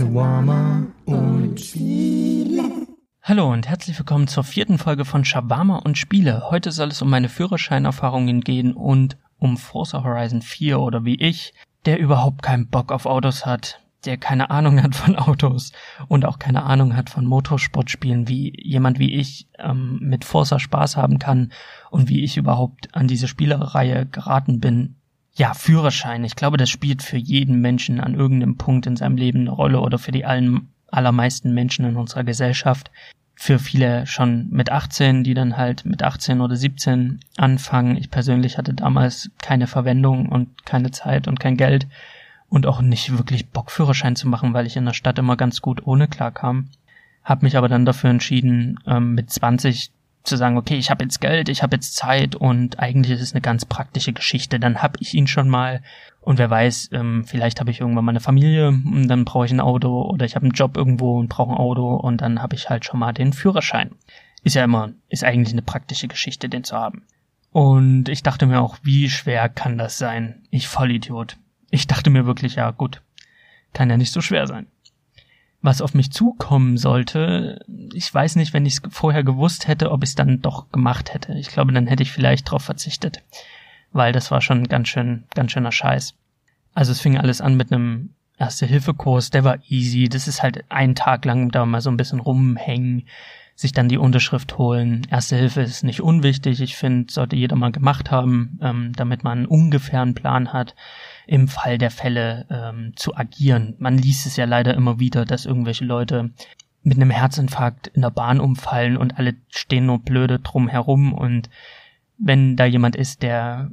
Shawarma und Spiele. Hallo und herzlich willkommen zur vierten Folge von Shawarma und Spiele. Heute soll es um meine Führerscheinerfahrungen gehen und um Forza Horizon 4 oder wie ich, der überhaupt keinen Bock auf Autos hat, der keine Ahnung hat von Autos und auch keine Ahnung hat von Motorsportspielen, wie jemand wie ich ähm, mit Forza Spaß haben kann und wie ich überhaupt an diese Spielereihe geraten bin. Ja, Führerschein. Ich glaube, das spielt für jeden Menschen an irgendeinem Punkt in seinem Leben eine Rolle oder für die allen, allermeisten Menschen in unserer Gesellschaft. Für viele schon mit 18, die dann halt mit 18 oder 17 anfangen. Ich persönlich hatte damals keine Verwendung und keine Zeit und kein Geld und auch nicht wirklich Bock Führerschein zu machen, weil ich in der Stadt immer ganz gut ohne klarkam. Hab mich aber dann dafür entschieden, ähm, mit 20 zu sagen, okay, ich habe jetzt Geld, ich habe jetzt Zeit und eigentlich ist es eine ganz praktische Geschichte. Dann hab ich ihn schon mal und wer weiß, ähm, vielleicht habe ich irgendwann mal eine Familie und dann brauche ich ein Auto oder ich habe einen Job irgendwo und brauche ein Auto und dann habe ich halt schon mal den Führerschein. Ist ja immer, ist eigentlich eine praktische Geschichte, den zu haben. Und ich dachte mir auch, wie schwer kann das sein? Ich Vollidiot. Ich dachte mir wirklich, ja gut, kann ja nicht so schwer sein. Was auf mich zukommen sollte, ich weiß nicht, wenn ich es vorher gewusst hätte, ob ich es dann doch gemacht hätte. Ich glaube, dann hätte ich vielleicht drauf verzichtet, weil das war schon ganz schön, ganz schöner Scheiß. Also es fing alles an mit einem Erste-Hilfe-Kurs, der war easy. Das ist halt einen Tag lang da mal so ein bisschen rumhängen, sich dann die Unterschrift holen. Erste Hilfe ist nicht unwichtig. Ich finde, sollte jeder mal gemacht haben, ähm, damit man einen Plan hat im Fall der Fälle ähm, zu agieren. Man liest es ja leider immer wieder, dass irgendwelche Leute mit einem Herzinfarkt in der Bahn umfallen und alle stehen nur blöde drum herum und wenn da jemand ist, der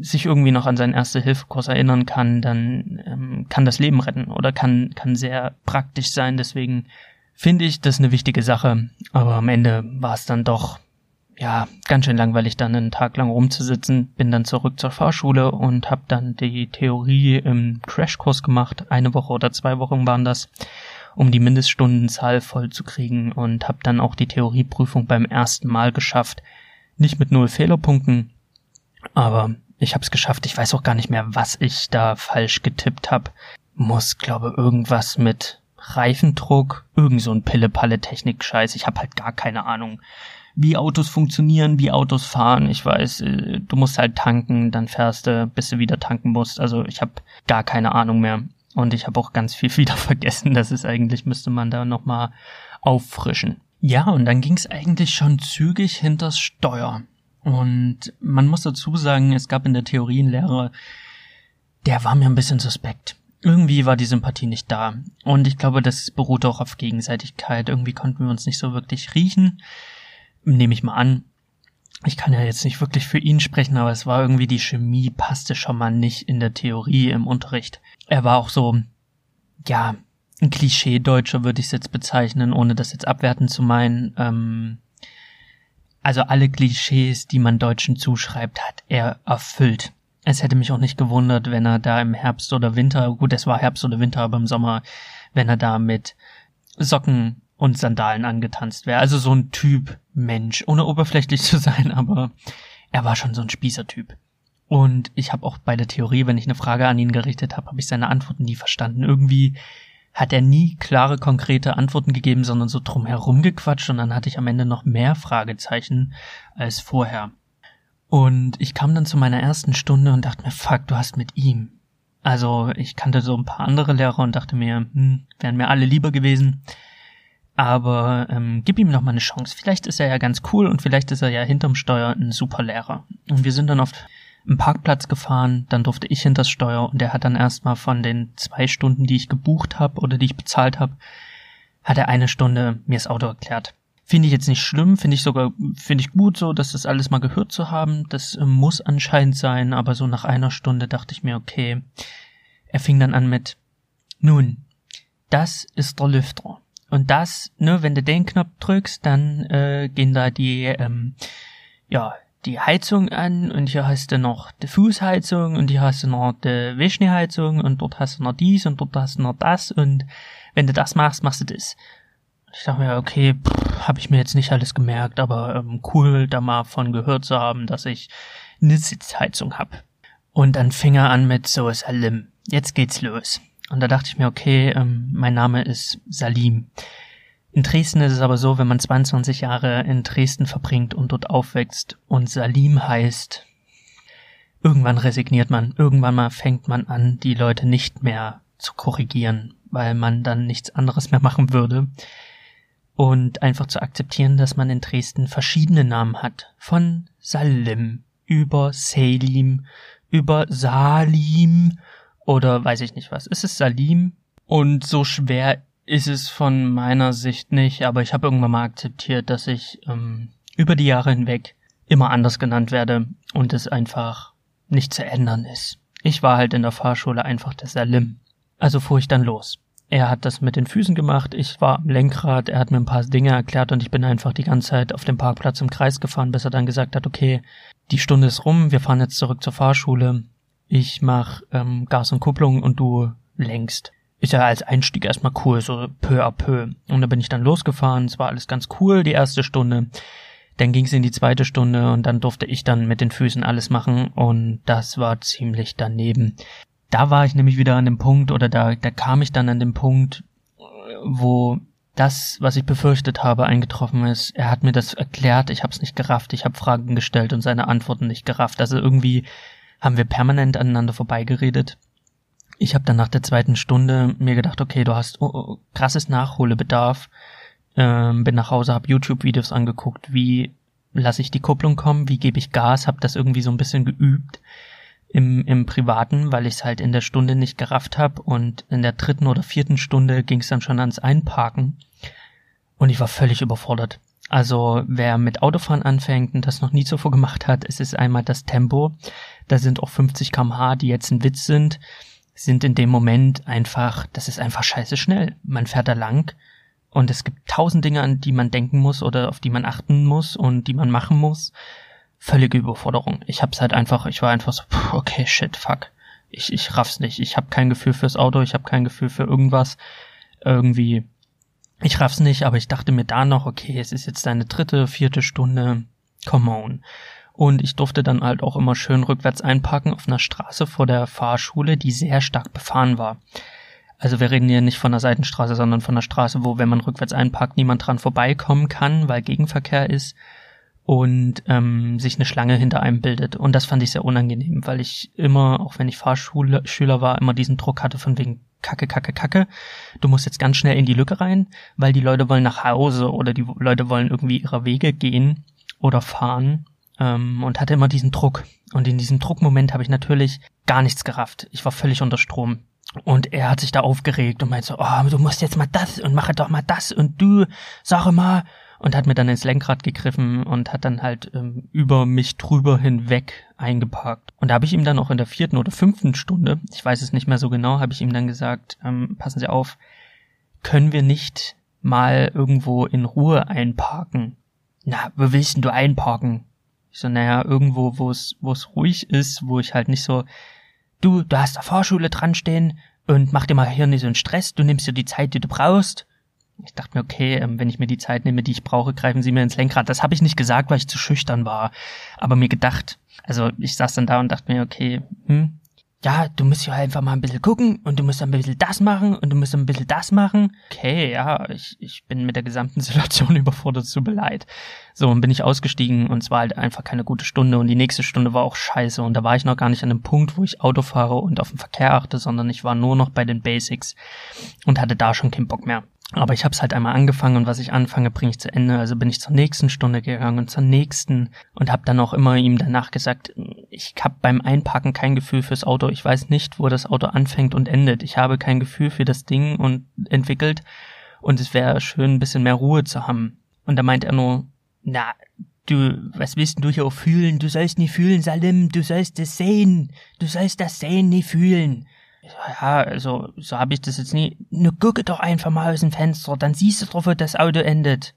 sich irgendwie noch an seinen Erste-Hilfe-Kurs erinnern kann, dann ähm, kann das Leben retten oder kann, kann sehr praktisch sein. Deswegen finde ich das eine wichtige Sache. Aber am Ende war es dann doch ja, ganz schön langweilig dann einen Tag lang rumzusitzen. Bin dann zurück zur Fahrschule und habe dann die Theorie im Crashkurs gemacht. Eine Woche oder zwei Wochen waren das, um die Mindeststundenzahl voll zu kriegen und habe dann auch die Theorieprüfung beim ersten Mal geschafft. Nicht mit null Fehlerpunkten, aber ich habe es geschafft. Ich weiß auch gar nicht mehr, was ich da falsch getippt habe. Muss, glaube irgendwas mit Reifendruck, irgend so ein Pille-Palle-Technik-Scheiß. Ich habe halt gar keine Ahnung wie Autos funktionieren, wie Autos fahren. Ich weiß, äh, du musst halt tanken, dann fährst du, bis du wieder tanken musst. Also ich habe gar keine Ahnung mehr. Und ich habe auch ganz viel wieder vergessen. Das ist eigentlich, müsste man da nochmal auffrischen. Ja, und dann ging es eigentlich schon zügig hinters Steuer. Und man muss dazu sagen, es gab in der Theorienlehre, der war mir ein bisschen suspekt. Irgendwie war die Sympathie nicht da. Und ich glaube, das beruht auch auf Gegenseitigkeit. Irgendwie konnten wir uns nicht so wirklich riechen nehme ich mal an. Ich kann ja jetzt nicht wirklich für ihn sprechen, aber es war irgendwie die Chemie passte schon mal nicht in der Theorie im Unterricht. Er war auch so, ja, ein Klischee-Deutscher würde ich es jetzt bezeichnen, ohne das jetzt abwerten zu meinen. Ähm, also alle Klischees, die man Deutschen zuschreibt, hat er erfüllt. Es hätte mich auch nicht gewundert, wenn er da im Herbst oder Winter, gut, es war Herbst oder Winter, aber im Sommer, wenn er da mit Socken und Sandalen angetanzt wäre. Also so ein Typ Mensch, ohne oberflächlich zu sein, aber er war schon so ein Spießertyp. Und ich habe auch bei der Theorie, wenn ich eine Frage an ihn gerichtet habe, habe ich seine Antworten nie verstanden. Irgendwie hat er nie klare, konkrete Antworten gegeben, sondern so drum herum gequatscht und dann hatte ich am Ende noch mehr Fragezeichen als vorher. Und ich kam dann zu meiner ersten Stunde und dachte mir, fuck, du hast mit ihm. Also ich kannte so ein paar andere Lehrer und dachte mir, hm, wären mir alle lieber gewesen. Aber ähm, gib ihm noch mal eine Chance. Vielleicht ist er ja ganz cool und vielleicht ist er ja hinterm Steuer ein super Lehrer. Und wir sind dann auf einen Parkplatz gefahren, dann durfte ich hinters Steuer und er hat dann erstmal von den zwei Stunden, die ich gebucht habe oder die ich bezahlt habe, hat er eine Stunde mir das Auto erklärt. Finde ich jetzt nicht schlimm, finde ich sogar, finde ich gut so, dass das alles mal gehört zu haben. Das äh, muss anscheinend sein, aber so nach einer Stunde dachte ich mir, okay. Er fing dann an mit, nun, das ist der Lüfter. Und das, ne, wenn du den Knopf drückst, dann äh, gehen da die, ähm, ja, die Heizung an und hier hast du noch die Fußheizung und hier hast du noch die Wischneheizung und dort hast du noch dies und dort hast du noch das und wenn du das machst, machst du das. Ich dachte mir, okay, habe ich mir jetzt nicht alles gemerkt, aber ähm, cool, da mal von gehört zu haben, dass ich eine Sitzheizung hab. Und dann fing er an mit so Salim. Jetzt geht's los. Und da dachte ich mir, okay, ähm, mein Name ist Salim. In Dresden ist es aber so, wenn man 22 Jahre in Dresden verbringt und dort aufwächst und Salim heißt, irgendwann resigniert man, irgendwann mal fängt man an, die Leute nicht mehr zu korrigieren, weil man dann nichts anderes mehr machen würde. Und einfach zu akzeptieren, dass man in Dresden verschiedene Namen hat. Von Salim über Selim, über Salim oder weiß ich nicht was. Es ist Salim und so schwer ist es von meiner Sicht nicht, aber ich habe irgendwann mal akzeptiert, dass ich ähm, über die Jahre hinweg immer anders genannt werde und es einfach nicht zu ändern ist. Ich war halt in der Fahrschule einfach der Salim. Also fuhr ich dann los. Er hat das mit den Füßen gemacht, ich war am Lenkrad, er hat mir ein paar Dinge erklärt und ich bin einfach die ganze Zeit auf dem Parkplatz im Kreis gefahren, bis er dann gesagt hat, okay, die Stunde ist rum, wir fahren jetzt zurück zur Fahrschule, ich mach ähm, Gas und Kupplung und du lenkst. Ist ja als Einstieg erstmal cool, so peu à peu. Und da bin ich dann losgefahren, es war alles ganz cool, die erste Stunde. Dann ging es in die zweite Stunde und dann durfte ich dann mit den Füßen alles machen und das war ziemlich daneben. Da war ich nämlich wieder an dem Punkt oder da, da kam ich dann an dem Punkt, wo das, was ich befürchtet habe, eingetroffen ist. Er hat mir das erklärt, ich habe es nicht gerafft, ich habe Fragen gestellt und seine Antworten nicht gerafft. Also irgendwie haben wir permanent aneinander vorbeigeredet. Ich habe dann nach der zweiten Stunde mir gedacht, okay, du hast oh, oh, krasses Nachholbedarf. Ähm, bin nach Hause, habe YouTube-Videos angeguckt, wie lasse ich die Kupplung kommen, wie gebe ich Gas, habe das irgendwie so ein bisschen geübt im, im Privaten, weil ich es halt in der Stunde nicht gerafft habe und in der dritten oder vierten Stunde ging es dann schon ans Einparken und ich war völlig überfordert. Also wer mit Autofahren anfängt und das noch nie zuvor gemacht hat, es ist einmal das Tempo. Da sind auch 50 kmh, die jetzt ein Witz sind, sind in dem Moment einfach, das ist einfach scheiße schnell. Man fährt da lang und es gibt tausend Dinge, an die man denken muss oder auf die man achten muss und die man machen muss. Völlige Überforderung. Ich hab's halt einfach, ich war einfach so, okay, shit, fuck. Ich, ich raff's nicht. Ich habe kein Gefühl fürs Auto, ich habe kein Gefühl für irgendwas. Irgendwie ich raff's nicht, aber ich dachte mir da noch, okay, es ist jetzt deine dritte, vierte Stunde, come on. Und ich durfte dann halt auch immer schön rückwärts einparken auf einer Straße vor der Fahrschule, die sehr stark befahren war. Also wir reden hier nicht von der Seitenstraße, sondern von der Straße, wo, wenn man rückwärts einparkt, niemand dran vorbeikommen kann, weil Gegenverkehr ist und ähm, sich eine Schlange hinter einem bildet. Und das fand ich sehr unangenehm, weil ich immer, auch wenn ich Fahrschüler war, immer diesen Druck hatte von wegen, Kacke, Kacke, Kacke. Du musst jetzt ganz schnell in die Lücke rein, weil die Leute wollen nach Hause oder die Leute wollen irgendwie ihre Wege gehen oder fahren ähm, und hatte immer diesen Druck. Und in diesem Druckmoment habe ich natürlich gar nichts gerafft. Ich war völlig unter Strom. Und er hat sich da aufgeregt und meinte so, oh, du musst jetzt mal das und mache doch mal das und du, sag mal, und hat mir dann ins Lenkrad gegriffen und hat dann halt ähm, über mich drüber hinweg eingeparkt. Und da habe ich ihm dann auch in der vierten oder fünften Stunde, ich weiß es nicht mehr so genau, habe ich ihm dann gesagt, ähm, passen Sie auf, können wir nicht mal irgendwo in Ruhe einparken? Na, wo willst denn du einparken? Ich so, naja, irgendwo, wo es, ruhig ist, wo ich halt nicht so, du, du hast der Fahrschule dran stehen und mach dir mal hier nicht so einen Stress, du nimmst dir die Zeit, die du brauchst ich dachte mir, okay, ähm, wenn ich mir die Zeit nehme, die ich brauche, greifen Sie mir ins Lenkrad. Das habe ich nicht gesagt, weil ich zu schüchtern war, aber mir gedacht. Also ich saß dann da und dachte mir, okay, hm, ja, du musst ja einfach mal ein bisschen gucken und du musst ein bisschen das machen und du musst ein bisschen das machen. Okay, ja, ich, ich bin mit der gesamten Situation überfordert, zu leid. So, und bin ich ausgestiegen und es war halt einfach keine gute Stunde und die nächste Stunde war auch scheiße und da war ich noch gar nicht an dem Punkt, wo ich Auto fahre und auf den Verkehr achte, sondern ich war nur noch bei den Basics und hatte da schon keinen Bock mehr. Aber ich habe es halt einmal angefangen und was ich anfange, bringe ich zu Ende. Also bin ich zur nächsten Stunde gegangen und zur nächsten und habe dann auch immer ihm danach gesagt, ich habe beim Einpacken kein Gefühl fürs Auto. Ich weiß nicht, wo das Auto anfängt und endet. Ich habe kein Gefühl für das Ding und entwickelt und es wäre schön, ein bisschen mehr Ruhe zu haben. Und da meint er nur, na, du, was willst du hier auch fühlen? Du sollst nie fühlen, Salim, du sollst es sehen. Du sollst das Sehen nie fühlen ja, also so habe ich das jetzt nie. Nur gucke doch einfach mal aus dem Fenster, dann siehst du doch, wo das Auto endet.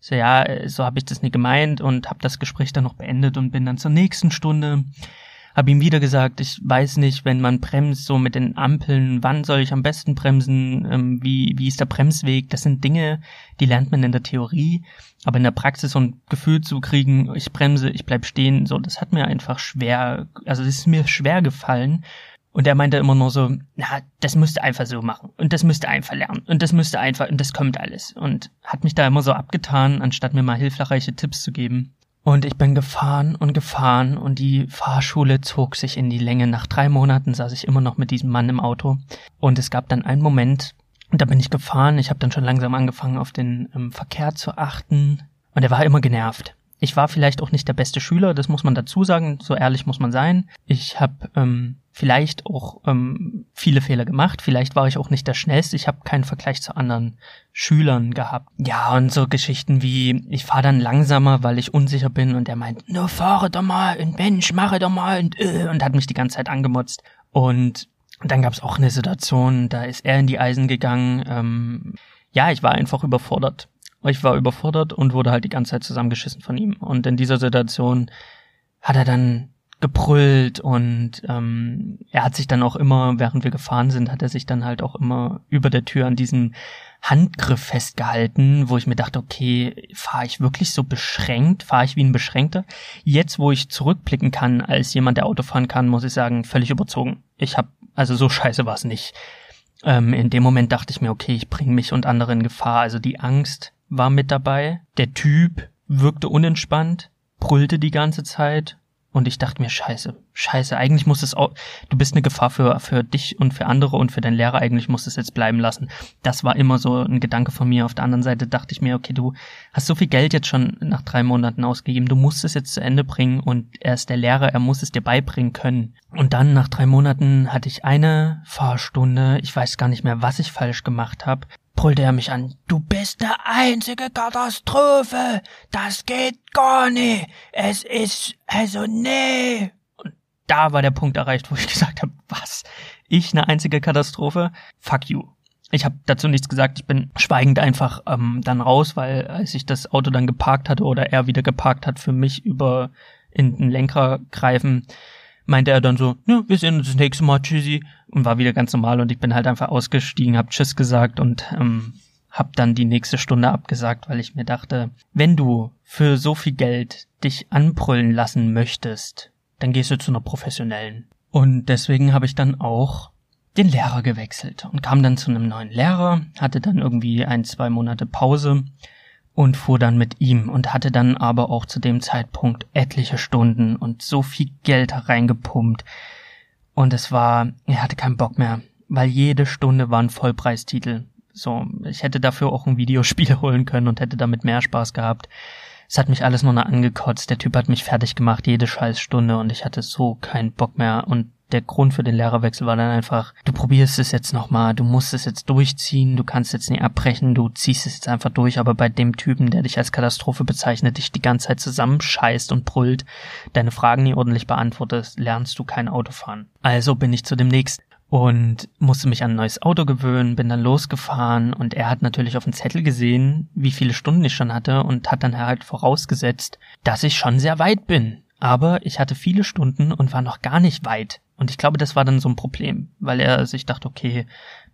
So ja, so habe ich das nie gemeint und habe das Gespräch dann noch beendet und bin dann zur nächsten Stunde. Hab ihm wieder gesagt, ich weiß nicht, wenn man bremst, so mit den Ampeln, wann soll ich am besten bremsen, ähm, wie, wie ist der Bremsweg, das sind Dinge, die lernt man in der Theorie, aber in der Praxis so ein Gefühl zu kriegen, ich bremse, ich bleib stehen, so, das hat mir einfach schwer, also es ist mir schwer gefallen Und er meinte immer nur so, na, das müsste einfach so machen. Und das müsste einfach lernen. Und das müsste einfach, und das kommt alles. Und hat mich da immer so abgetan, anstatt mir mal hilfreiche Tipps zu geben. Und ich bin gefahren und gefahren und die Fahrschule zog sich in die Länge. Nach drei Monaten saß ich immer noch mit diesem Mann im Auto. Und es gab dann einen Moment, da bin ich gefahren. Ich habe dann schon langsam angefangen, auf den ähm, Verkehr zu achten. Und er war immer genervt. Ich war vielleicht auch nicht der beste Schüler, das muss man dazu sagen, so ehrlich muss man sein. Ich habe ähm, vielleicht auch ähm, viele Fehler gemacht, vielleicht war ich auch nicht der schnellste, ich habe keinen Vergleich zu anderen Schülern gehabt. Ja, und so Geschichten wie, ich fahre dann langsamer, weil ich unsicher bin und er meint, nur fahre doch mal und Mensch, mache doch mal und, äh, und hat mich die ganze Zeit angemotzt. Und dann gab es auch eine Situation, da ist er in die Eisen gegangen. Ähm, ja, ich war einfach überfordert. Ich war überfordert und wurde halt die ganze Zeit zusammengeschissen von ihm. Und in dieser Situation hat er dann gebrüllt und ähm, er hat sich dann auch immer, während wir gefahren sind, hat er sich dann halt auch immer über der Tür an diesem Handgriff festgehalten, wo ich mir dachte, okay, fahre ich wirklich so beschränkt, fahre ich wie ein Beschränkter? Jetzt, wo ich zurückblicken kann, als jemand, der Auto fahren kann, muss ich sagen, völlig überzogen. Ich habe, also so scheiße war es nicht. Ähm, in dem Moment dachte ich mir, okay, ich bringe mich und andere in Gefahr. Also die Angst war mit dabei. Der Typ wirkte unentspannt, brüllte die ganze Zeit und ich dachte mir, scheiße, scheiße, eigentlich muss es auch, du bist eine Gefahr für, für dich und für andere und für deinen Lehrer, eigentlich muss es jetzt bleiben lassen. Das war immer so ein Gedanke von mir. Auf der anderen Seite dachte ich mir, okay, du hast so viel Geld jetzt schon nach drei Monaten ausgegeben, du musst es jetzt zu Ende bringen und er ist der Lehrer, er muss es dir beibringen können. Und dann nach drei Monaten hatte ich eine Fahrstunde, ich weiß gar nicht mehr, was ich falsch gemacht habe brüllte er mich an. Du bist eine einzige Katastrophe. Das geht gar nicht. Es ist, also nee. Und da war der Punkt erreicht, wo ich gesagt habe, was? Ich eine einzige Katastrophe? Fuck you. Ich habe dazu nichts gesagt. Ich bin schweigend einfach ähm, dann raus, weil als ich das Auto dann geparkt hatte oder er wieder geparkt hat, für mich über in den Lenker greifen, meinte er dann so, ja, wir sehen uns das nächste Mal, tschüssi, und war wieder ganz normal und ich bin halt einfach ausgestiegen, hab Tschüss gesagt und ähm, hab dann die nächste Stunde abgesagt, weil ich mir dachte, wenn du für so viel Geld dich anbrüllen lassen möchtest, dann gehst du zu einer professionellen. Und deswegen habe ich dann auch den Lehrer gewechselt und kam dann zu einem neuen Lehrer, hatte dann irgendwie ein, zwei Monate Pause und fuhr dann mit ihm und hatte dann aber auch zu dem Zeitpunkt etliche Stunden und so viel Geld hereingepumpt. Und es war, er hatte keinen Bock mehr, weil jede Stunde war ein Vollpreistitel. So, ich hätte dafür auch ein Videospiel holen können und hätte damit mehr Spaß gehabt. Es hat mich alles nur noch angekotzt. Der Typ hat mich fertig gemacht, jede scheiß Stunde und ich hatte so keinen Bock mehr und der Grund für den Lehrerwechsel war dann einfach, du probierst es jetzt nochmal, du musst es jetzt durchziehen, du kannst jetzt nicht abbrechen, du ziehst es jetzt einfach durch, aber bei dem Typen, der dich als Katastrophe bezeichnet, dich die ganze Zeit zusammenscheißt und brüllt, deine Fragen nie ordentlich beantwortest, lernst du kein Auto fahren. Also bin ich zu dem nächsten und musste mich an ein neues Auto gewöhnen, bin dann losgefahren und er hat natürlich auf dem Zettel gesehen, wie viele Stunden ich schon hatte und hat dann halt vorausgesetzt, dass ich schon sehr weit bin. Aber ich hatte viele Stunden und war noch gar nicht weit. Und ich glaube, das war dann so ein Problem, weil er sich dachte, okay,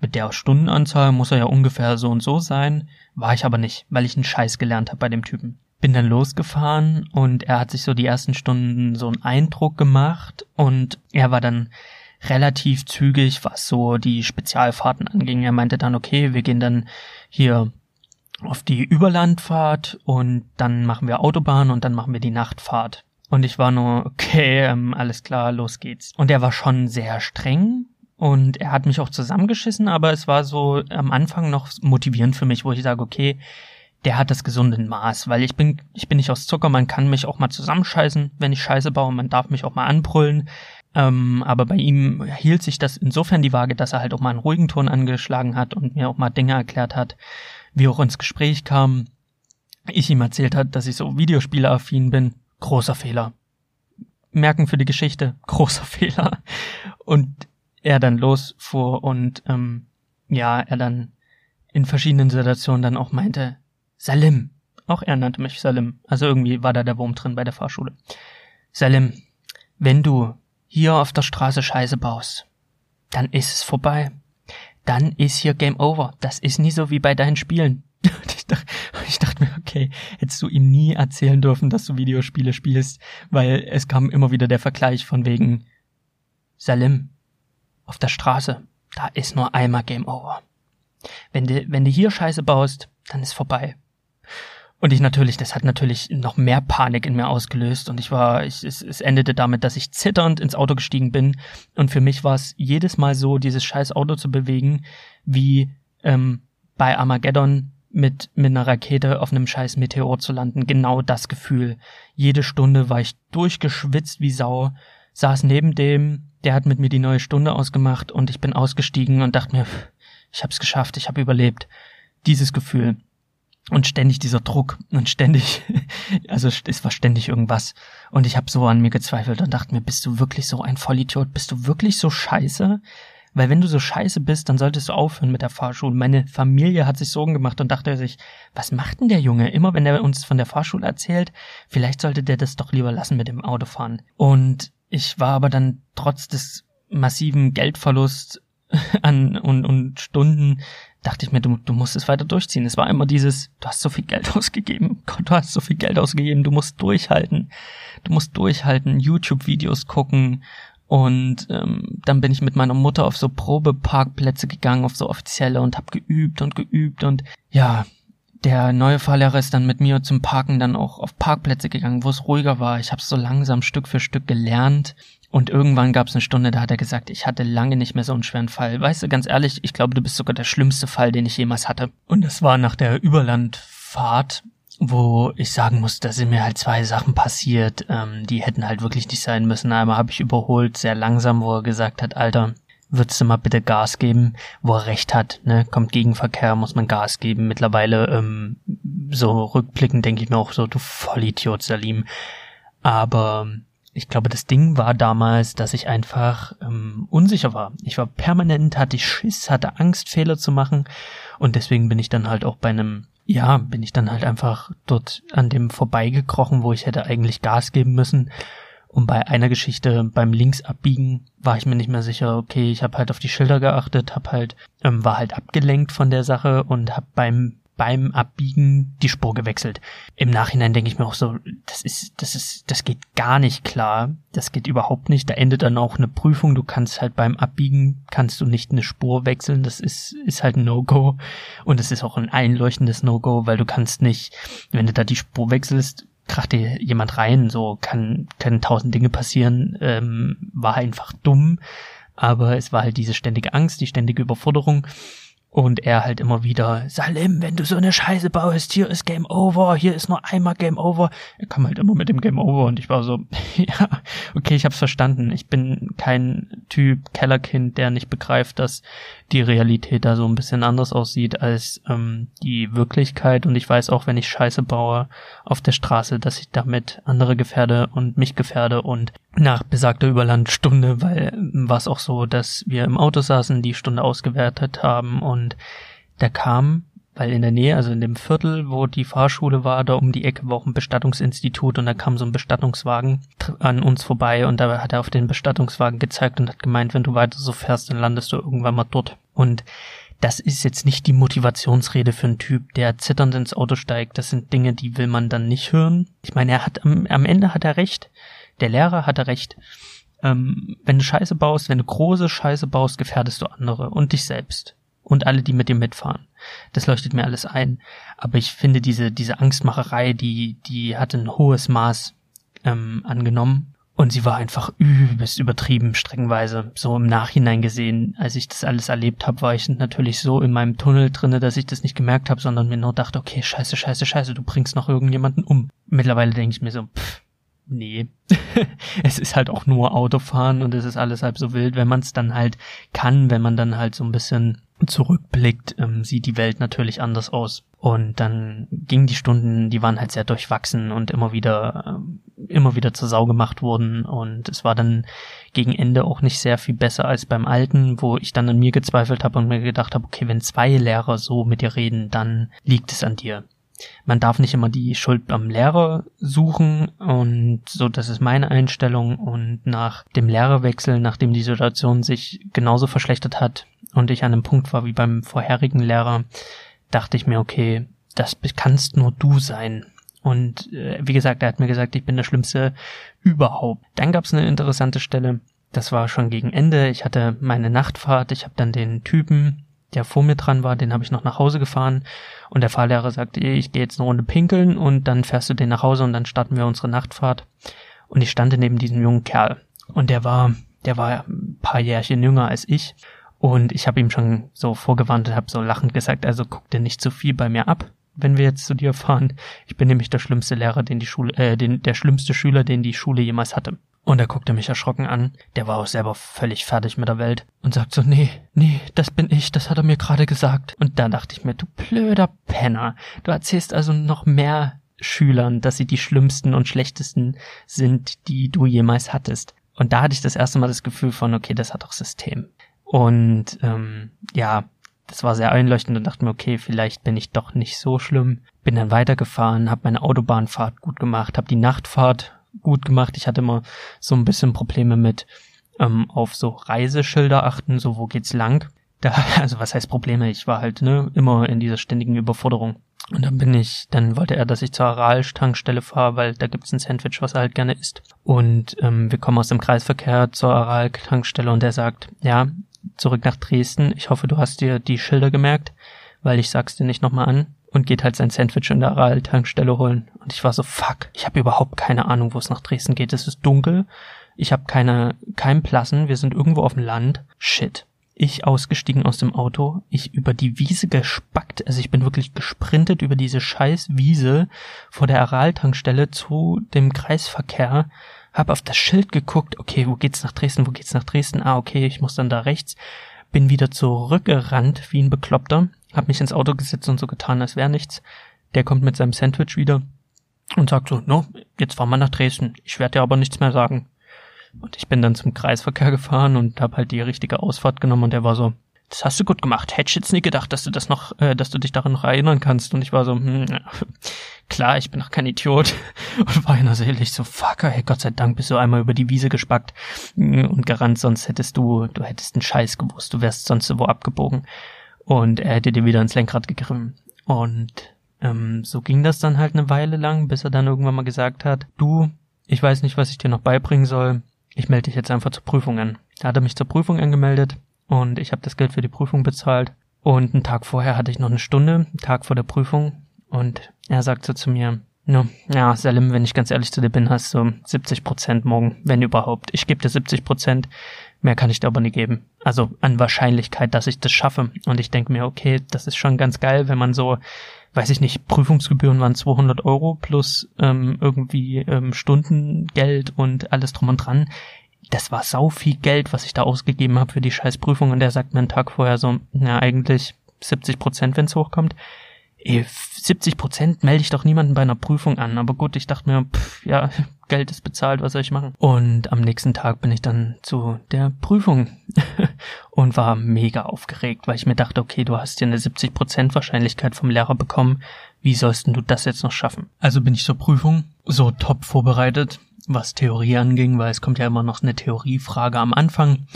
mit der Stundenanzahl muss er ja ungefähr so und so sein. War ich aber nicht, weil ich einen Scheiß gelernt habe bei dem Typen. Bin dann losgefahren und er hat sich so die ersten Stunden so einen Eindruck gemacht und er war dann relativ zügig, was so die Spezialfahrten anging. Er meinte dann, okay, wir gehen dann hier auf die Überlandfahrt und dann machen wir Autobahn und dann machen wir die Nachtfahrt. Und ich war nur, okay, ähm, alles klar, los geht's. Und er war schon sehr streng und er hat mich auch zusammengeschissen, aber es war so am Anfang noch motivierend für mich, wo ich sage, okay, der hat das gesunde Maß, weil ich bin, ich bin nicht aus Zucker, man kann mich auch mal zusammenscheißen, wenn ich Scheiße baue, man darf mich auch mal anbrüllen. Ähm, aber bei ihm hielt sich das insofern die Waage, dass er halt auch mal einen ruhigen Ton angeschlagen hat und mir auch mal Dinge erklärt hat, wie auch ins Gespräch kam. Ich ihm erzählt hat, dass ich so Videospieleaffin bin großer Fehler. Merken für die Geschichte, großer Fehler. Und er dann losfuhr und ähm, ja, er dann in verschiedenen Situationen dann auch meinte, Salim. Auch er nannte mich Salim. Also irgendwie war da der Wurm drin bei der Fahrschule. Salim, wenn du hier auf der Straße Scheiße baust, dann ist es vorbei. Dann ist hier Game Over. Das ist nie so wie bei deinen Spielen. Ich, dachte, ich dachte mir, okay, hättest du ihm nie erzählen dürfen, dass du Videospiele spielst, weil es kam immer wieder der Vergleich von wegen Salim, auf der Straße, da ist nur einmal Game Over. Wenn du, wenn du hier Scheiße baust, dann ist vorbei. Und ich natürlich, das hat natürlich noch mehr Panik in mir ausgelöst und ich war, ich, es, es endete damit, dass ich zitternd ins Auto gestiegen bin und für mich war es jedes Mal so, dieses scheiß Auto zu bewegen, wie ähm, bei Armageddon mit, mit einer Rakete auf einem scheiß Meteor zu landen. Genau das Gefühl. Jede Stunde war ich durchgeschwitzt wie Sau, saß neben dem, der hat mit mir die neue Stunde ausgemacht und ich bin ausgestiegen und dachte mir, ich hab's geschafft, ich habe überlebt. Dieses Gefühl und ständig dieser Druck und ständig, also es war ständig irgendwas und ich habe so an mir gezweifelt und dachte mir, bist du wirklich so ein Vollidiot, bist du wirklich so scheiße? Weil wenn du so scheiße bist, dann solltest du aufhören mit der Fahrschule. Meine Familie hat sich Sorgen gemacht und dachte sich, was macht denn der Junge? Immer wenn er uns von der Fahrschule erzählt, vielleicht sollte der das doch lieber lassen mit dem Autofahren. Und ich war aber dann trotz des massiven Geldverlusts an und, und Stunden dachte ich mir, du, du musst es weiter durchziehen. Es war immer dieses, du hast so viel Geld ausgegeben, Gott, du hast so viel Geld ausgegeben, du musst durchhalten, du musst durchhalten, YouTube-Videos gucken. Und ähm, dann bin ich mit meiner Mutter auf so Probeparkplätze gegangen, auf so offizielle und hab geübt und geübt und ja, der neue Fahrlehrer ist dann mit mir zum Parken dann auch auf Parkplätze gegangen, wo es ruhiger war. Ich habe so langsam Stück für Stück gelernt und irgendwann gab es eine Stunde, da hat er gesagt, ich hatte lange nicht mehr so einen schweren Fall. Weißt du, ganz ehrlich, ich glaube, du bist sogar der schlimmste Fall, den ich jemals hatte. Und das war nach der Überlandfahrt, wo ich sagen muss, da sind mir halt zwei Sachen passiert, ähm, die hätten halt wirklich nicht sein müssen. Einmal habe ich überholt, sehr langsam, wo er gesagt hat, Alter, würdest du mal bitte Gas geben, wo er recht hat, ne? Kommt Gegenverkehr, muss man Gas geben. Mittlerweile, ähm, so rückblickend denke ich mir auch so, du Vollidiot, Salim. Aber ich glaube, das Ding war damals, dass ich einfach ähm, unsicher war. Ich war permanent, hatte Schiss, hatte Angst, Fehler zu machen. Und deswegen bin ich dann halt auch bei einem, ja, bin ich dann halt einfach dort an dem vorbeigekrochen, wo ich hätte eigentlich Gas geben müssen. Und bei einer Geschichte beim Linksabbiegen war ich mir nicht mehr sicher, okay, ich habe halt auf die Schilder geachtet, hab halt, ähm, war halt abgelenkt von der Sache und hab beim beim Abbiegen die Spur gewechselt. Im Nachhinein denke ich mir auch so, das ist, das ist, das geht gar nicht klar. Das geht überhaupt nicht. Da endet dann auch eine Prüfung. Du kannst halt beim Abbiegen kannst du nicht eine Spur wechseln. Das ist, ist halt ein No-Go. Und es ist auch ein einleuchtendes No-Go, weil du kannst nicht, wenn du da die Spur wechselst, kracht dir jemand rein. So kann, können tausend Dinge passieren. Ähm, war einfach dumm. Aber es war halt diese ständige Angst, die ständige Überforderung. Und er halt immer wieder, Salim, wenn du so eine Scheiße baust, hier ist Game Over, hier ist nur einmal Game Over. Er kam halt immer mit dem Game Over und ich war so, ja, okay, ich hab's verstanden. Ich bin kein Typ Kellerkind, der nicht begreift, dass die Realität da so ein bisschen anders aussieht als ähm, die Wirklichkeit. Und ich weiß auch, wenn ich Scheiße baue auf der Straße, dass ich damit andere gefährde und mich gefährde. Und nach besagter Überlandstunde, weil war es auch so, dass wir im Auto saßen, die Stunde ausgewertet haben und da kam weil in der Nähe, also in dem Viertel, wo die Fahrschule war, da um die Ecke war auch ein Bestattungsinstitut und da kam so ein Bestattungswagen an uns vorbei und da hat er auf den Bestattungswagen gezeigt und hat gemeint, wenn du weiter so fährst, dann landest du irgendwann mal dort. Und das ist jetzt nicht die Motivationsrede für einen Typ, der zitternd ins Auto steigt. Das sind Dinge, die will man dann nicht hören. Ich meine, er hat am, am Ende hat er recht. Der Lehrer hatte recht. Ähm, wenn du Scheiße baust, wenn du große Scheiße baust, gefährdest du andere und dich selbst und alle, die mit dir mitfahren. Das leuchtet mir alles ein. Aber ich finde diese, diese Angstmacherei, die, die hat ein hohes Maß ähm, angenommen. Und sie war einfach übelst übertrieben, streckenweise. So im Nachhinein gesehen, als ich das alles erlebt habe, war ich natürlich so in meinem Tunnel drinne, dass ich das nicht gemerkt habe, sondern mir nur dachte, okay, scheiße, scheiße, scheiße, du bringst noch irgendjemanden um. Mittlerweile denke ich mir so, pff, nee. es ist halt auch nur Autofahren und es ist alles halb so wild, wenn man es dann halt kann, wenn man dann halt so ein bisschen zurückblickt, ähm, sieht die Welt natürlich anders aus. Und dann gingen die Stunden, die waren halt sehr durchwachsen und immer wieder, äh, immer wieder zur Sau gemacht wurden. Und es war dann gegen Ende auch nicht sehr viel besser als beim alten, wo ich dann an mir gezweifelt habe und mir gedacht habe, okay, wenn zwei Lehrer so mit dir reden, dann liegt es an dir. Man darf nicht immer die Schuld am Lehrer suchen und so, das ist meine Einstellung und nach dem Lehrerwechsel, nachdem die Situation sich genauso verschlechtert hat und ich an einem Punkt war wie beim vorherigen Lehrer, dachte ich mir, okay, das kannst nur du sein. Und äh, wie gesagt, er hat mir gesagt, ich bin der Schlimmste überhaupt. Dann gab es eine interessante Stelle, das war schon gegen Ende. Ich hatte meine Nachtfahrt. Ich habe dann den Typen, der vor mir dran war, den habe ich noch nach Hause gefahren. Und der Fahrlehrer sagte, ich gehe jetzt eine Runde pinkeln und dann fährst du den nach Hause und dann starten wir unsere Nachtfahrt. Und ich stand neben diesem jungen Kerl. Und der war, der war ein paar Jährchen jünger als ich. Und ich habe ihm schon so vorgewarnt und habe so lachend gesagt, also guck dir nicht zu viel bei mir ab, wenn wir jetzt zu dir fahren. Ich bin nämlich der schlimmste Lehrer, den die Schule, äh, den, der schlimmste Schüler, den die Schule jemals hatte. Und er guckte mich erschrocken an. Der war auch selber völlig fertig mit der Welt und sagt so, nee, nee, das bin ich, das hat er mir gerade gesagt. Und da dachte ich mir, du blöder Penner. Du erzählst also noch mehr Schülern, dass sie die schlimmsten und schlechtesten sind, die du jemals hattest. Und da hatte ich das erste Mal das Gefühl von, okay, das hat doch System. Und ähm, ja, das war sehr einleuchtend und dachte mir, okay, vielleicht bin ich doch nicht so schlimm. Bin dann weitergefahren, habe meine Autobahnfahrt gut gemacht, habe die Nachtfahrt gut gemacht. Ich hatte immer so ein bisschen Probleme mit ähm, auf so Reiseschilder achten, so wo geht's lang. Da, also was heißt Probleme? Ich war halt ne, immer in dieser ständigen Überforderung. Und dann bin ich, dann wollte er, dass ich zur Aral-Tankstelle fahre, weil da gibt's ein Sandwich, was er halt gerne isst. Und ähm, wir kommen aus dem Kreisverkehr zur Aral-Tankstelle und er sagt, ja, zurück nach Dresden. Ich hoffe, du hast dir die Schilder gemerkt, weil ich sag's dir nicht nochmal an. Und geht halt sein Sandwich in der Aral-Tankstelle holen. Und ich war so, fuck, ich habe überhaupt keine Ahnung, wo es nach Dresden geht. Es ist dunkel. Ich habe keine, keinen Plassen. Wir sind irgendwo auf dem Land. Shit. Ich ausgestiegen aus dem Auto, ich über die Wiese gespackt, also ich bin wirklich gesprintet über diese scheiß Wiese vor der Aral-Tankstelle zu dem Kreisverkehr hab auf das Schild geguckt, okay, wo geht's nach Dresden, wo geht's nach Dresden? Ah, okay, ich muss dann da rechts. Bin wieder zurückgerannt wie ein Bekloppter, hab mich ins Auto gesetzt und so getan, als wäre nichts. Der kommt mit seinem Sandwich wieder und sagt so, no, jetzt fahren wir nach Dresden. Ich werde dir aber nichts mehr sagen. Und ich bin dann zum Kreisverkehr gefahren und hab halt die richtige Ausfahrt genommen und der war so, das hast du gut gemacht. Hätte ich jetzt nie gedacht, dass du das noch, äh, dass du dich daran noch erinnern kannst. Und ich war so, hm, ja, klar, ich bin noch kein Idiot. Und war innerselig so, fuck, hey, Gott sei Dank bist du einmal über die Wiese gespackt und gerannt, sonst hättest du, du hättest einen Scheiß gewusst, du wärst sonst wo abgebogen. Und er hätte dir wieder ins Lenkrad gegriffen. Und ähm, so ging das dann halt eine Weile lang, bis er dann irgendwann mal gesagt hat, du, ich weiß nicht, was ich dir noch beibringen soll. Ich melde dich jetzt einfach zur Prüfung an. Da hat er mich zur Prüfung angemeldet und ich habe das Geld für die Prüfung bezahlt. Und einen Tag vorher hatte ich noch eine Stunde, einen Tag vor der Prüfung. Und er sagte zu mir, no, ja, Salim, wenn ich ganz ehrlich zu dir bin, hast du 70 Prozent morgen, wenn überhaupt. Ich gebe dir 70 Prozent, mehr kann ich dir aber nie geben. Also an Wahrscheinlichkeit, dass ich das schaffe. Und ich denke mir, okay, das ist schon ganz geil, wenn man so, weiß ich nicht, Prüfungsgebühren waren 200 Euro plus ähm, irgendwie ähm, Stundengeld und alles drum und dran das war sau viel Geld, was ich da ausgegeben habe für die Scheißprüfung und der sagt mir einen Tag vorher so, na eigentlich 70 Prozent, wenn es hochkommt. 70 Prozent melde ich doch niemanden bei einer Prüfung an. Aber gut, ich dachte mir, pff, ja, Geld ist bezahlt, was soll ich machen? Und am nächsten Tag bin ich dann zu der Prüfung und war mega aufgeregt, weil ich mir dachte, okay, du hast hier eine 70 Prozent Wahrscheinlichkeit vom Lehrer bekommen. Wie sollst du das jetzt noch schaffen? Also bin ich zur Prüfung so top vorbereitet, was Theorie anging, weil es kommt ja immer noch eine Theoriefrage am Anfang,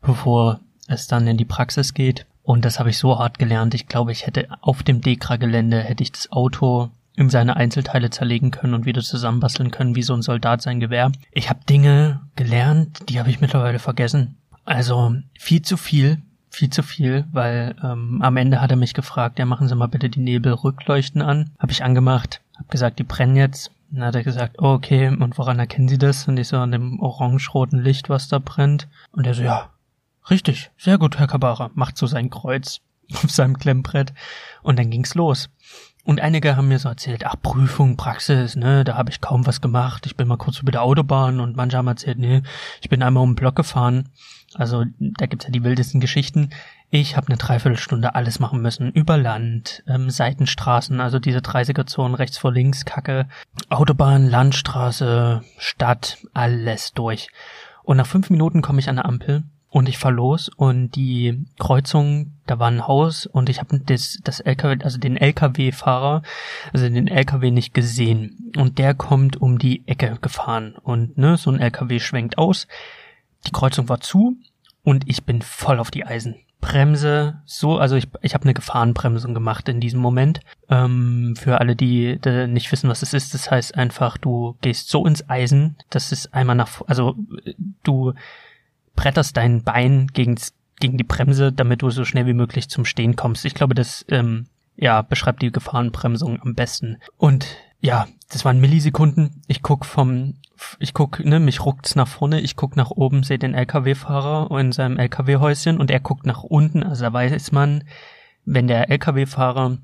bevor es dann in die Praxis geht. Und das habe ich so hart gelernt. Ich glaube, ich hätte auf dem Dekra-Gelände hätte ich das Auto in seine Einzelteile zerlegen können und wieder zusammenbasteln können, wie so ein Soldat sein Gewehr. Ich habe Dinge gelernt, die habe ich mittlerweile vergessen. Also viel zu viel, viel zu viel, weil ähm, am Ende hat er mich gefragt, ja machen Sie mal bitte die Nebelrückleuchten an. Habe ich angemacht, habe gesagt, die brennen jetzt. Dann hat er gesagt, oh, okay, und woran erkennen Sie das? Und ich so, an dem orange-roten Licht, was da brennt. Und er so, ja, richtig, sehr gut, Herr Kabara. Macht so sein Kreuz auf seinem Klemmbrett. Und dann ging's los. Und einige haben mir so erzählt, ach, Prüfung, Praxis, ne, da habe ich kaum was gemacht. Ich bin mal kurz über der Autobahn und manche haben erzählt, nee, ich bin einmal um den Block gefahren. Also da gibt's ja die wildesten Geschichten. Ich habe eine Dreiviertelstunde alles machen müssen. Über Land, ähm, Seitenstraßen, also diese 30er-Zonen rechts vor links, Kacke, Autobahn, Landstraße, Stadt, alles durch. Und nach fünf Minuten komme ich an der Ampel und ich fahr los und die Kreuzung, da war ein Haus und ich habe das, das LKW, also den LKW-Fahrer, also den LKW nicht gesehen und der kommt um die Ecke gefahren und ne, so ein LKW schwenkt aus. Die Kreuzung war zu und ich bin voll auf die Eisen. Bremse so, also ich, ich habe eine Gefahrenbremsung gemacht in diesem Moment. Ähm, für alle, die, die nicht wissen, was es ist, das heißt einfach, du gehst so ins Eisen, das ist einmal nach, also du bretterst dein Bein gegen, gegen die Bremse, damit du so schnell wie möglich zum Stehen kommst. Ich glaube, das ähm, ja, beschreibt die Gefahrenbremsung am besten. Und ja, das waren Millisekunden. Ich guck vom, ich guck, ne, mich ruckt's nach vorne, ich guck nach oben, sehe den LKW-Fahrer in seinem LKW-Häuschen und er guckt nach unten. Also da weiß man, wenn der LKW-Fahrer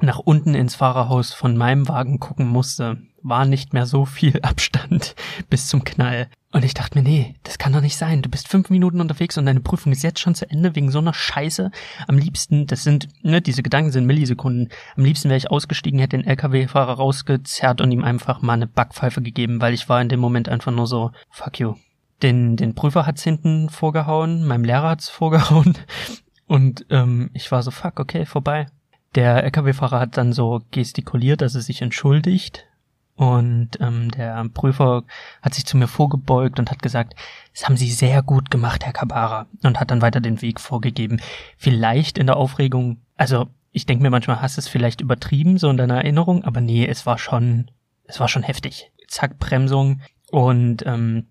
nach unten ins Fahrerhaus von meinem Wagen gucken musste, war nicht mehr so viel Abstand bis zum Knall. Und ich dachte mir, nee, das kann doch nicht sein. Du bist fünf Minuten unterwegs und deine Prüfung ist jetzt schon zu Ende wegen so einer Scheiße. Am liebsten, das sind, ne, diese Gedanken sind Millisekunden. Am liebsten wäre ich ausgestiegen, hätte den LKW-Fahrer rausgezerrt und ihm einfach mal eine Backpfeife gegeben, weil ich war in dem Moment einfach nur so, fuck you. Den, den Prüfer hat's hinten vorgehauen, meinem Lehrer hat's vorgehauen. Und ähm, ich war so, fuck, okay, vorbei. Der LKW-Fahrer hat dann so gestikuliert, dass er sich entschuldigt und ähm, der Prüfer hat sich zu mir vorgebeugt und hat gesagt, das haben Sie sehr gut gemacht, Herr Kabara, und hat dann weiter den Weg vorgegeben. Vielleicht in der Aufregung, also ich denke mir manchmal, hast du es vielleicht übertrieben, so in deiner Erinnerung, aber nee, es war schon, es war schon heftig. Zack, Bremsung und ähm,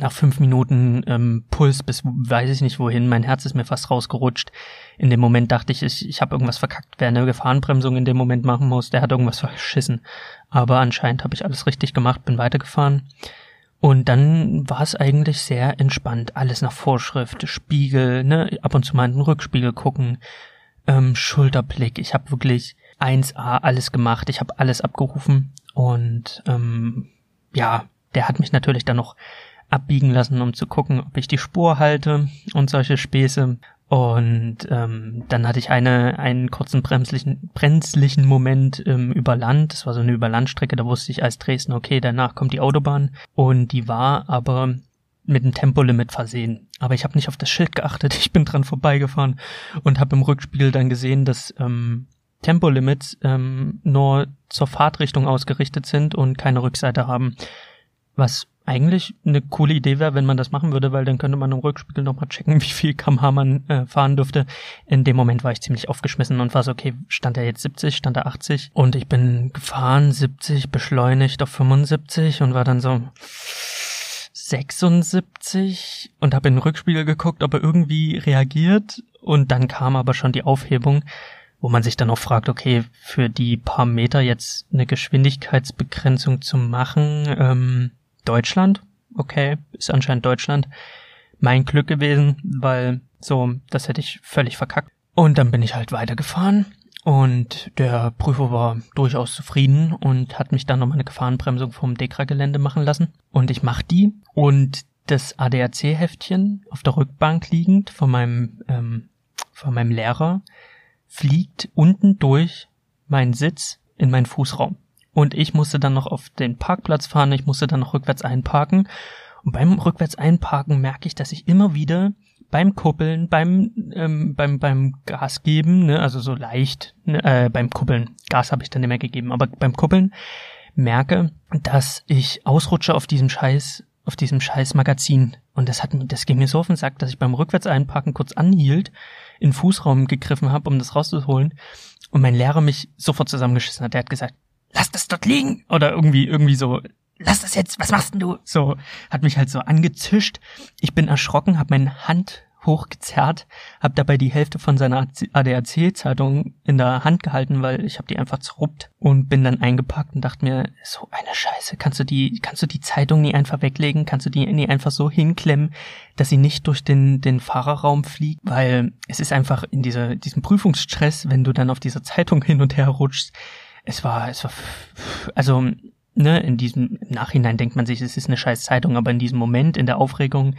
nach fünf Minuten ähm, Puls bis weiß ich nicht wohin, mein Herz ist mir fast rausgerutscht. In dem Moment dachte ich, ich, ich habe irgendwas verkackt. Wer eine Gefahrenbremsung in dem Moment machen muss, der hat irgendwas verschissen. Aber anscheinend habe ich alles richtig gemacht, bin weitergefahren. Und dann war es eigentlich sehr entspannt. Alles nach Vorschrift, Spiegel, ne, ab und zu mal in den Rückspiegel gucken, ähm, Schulterblick. Ich habe wirklich 1A alles gemacht. Ich habe alles abgerufen. Und ähm, ja, der hat mich natürlich dann noch abbiegen lassen, um zu gucken, ob ich die Spur halte und solche Späße. Und ähm, dann hatte ich eine, einen kurzen bremslichen, brenzlichen Moment ähm, über Land. Das war so eine Überlandstrecke, da wusste ich als Dresden, okay, danach kommt die Autobahn. Und die war aber mit einem Tempolimit versehen. Aber ich habe nicht auf das Schild geachtet. Ich bin dran vorbeigefahren und habe im Rückspiegel dann gesehen, dass ähm, Tempolimits ähm, nur zur Fahrtrichtung ausgerichtet sind und keine Rückseite haben. Was eigentlich eine coole Idee wäre, wenn man das machen würde, weil dann könnte man im Rückspiegel nochmal checken, wie viel kmh man äh, fahren dürfte. In dem Moment war ich ziemlich aufgeschmissen und war so, okay, stand er jetzt 70, stand er 80 und ich bin gefahren 70, beschleunigt auf 75 und war dann so 76 und habe in den Rückspiegel geguckt, ob er irgendwie reagiert und dann kam aber schon die Aufhebung, wo man sich dann auch fragt, okay, für die paar Meter jetzt eine Geschwindigkeitsbegrenzung zu machen, ähm, Deutschland. Okay, ist anscheinend Deutschland. Mein Glück gewesen, weil so, das hätte ich völlig verkackt. Und dann bin ich halt weitergefahren und der Prüfer war durchaus zufrieden und hat mich dann noch mal eine Gefahrenbremsung vom Dekra-Gelände machen lassen. Und ich mach die und das ADAC-Heftchen auf der Rückbank liegend von meinem, ähm, von meinem Lehrer fliegt unten durch meinen Sitz in meinen Fußraum. Und ich musste dann noch auf den Parkplatz fahren, ich musste dann noch rückwärts einparken. Und beim rückwärts einparken merke ich, dass ich immer wieder beim Kuppeln, beim ähm, beim beim Gas geben, ne, also so leicht, ne, äh, beim Kuppeln, Gas habe ich dann nicht mehr gegeben, aber beim Kuppeln merke, dass ich ausrutsche auf diesem Scheiß, auf diesem Scheiß Magazin. Und das hat das ging mir so auf den Sack, dass ich beim rückwärts einparken kurz anhielt, in Fußraum gegriffen habe, um das rauszuholen, und mein Lehrer mich sofort zusammengeschissen hat. Der hat gesagt, lass das dort liegen. Oder irgendwie, irgendwie so, lass das jetzt, was machst denn du? So, hat mich halt so angezischt. Ich bin erschrocken, hab meine Hand hochgezerrt, hab dabei die Hälfte von seiner ADAC-Zeitung in der Hand gehalten, weil ich hab die einfach zerruppt und bin dann eingepackt und dachte mir, so eine Scheiße, kannst du die, kannst du die Zeitung nie einfach weglegen, kannst du die nie einfach so hinklemmen, dass sie nicht durch den, den Fahrerraum fliegt, weil es ist einfach in dieser, diesem Prüfungsstress, wenn du dann auf dieser Zeitung hin und her rutschst, es war, es war, also, ne, in diesem Nachhinein denkt man sich, es ist eine scheiß Zeitung, aber in diesem Moment, in der Aufregung,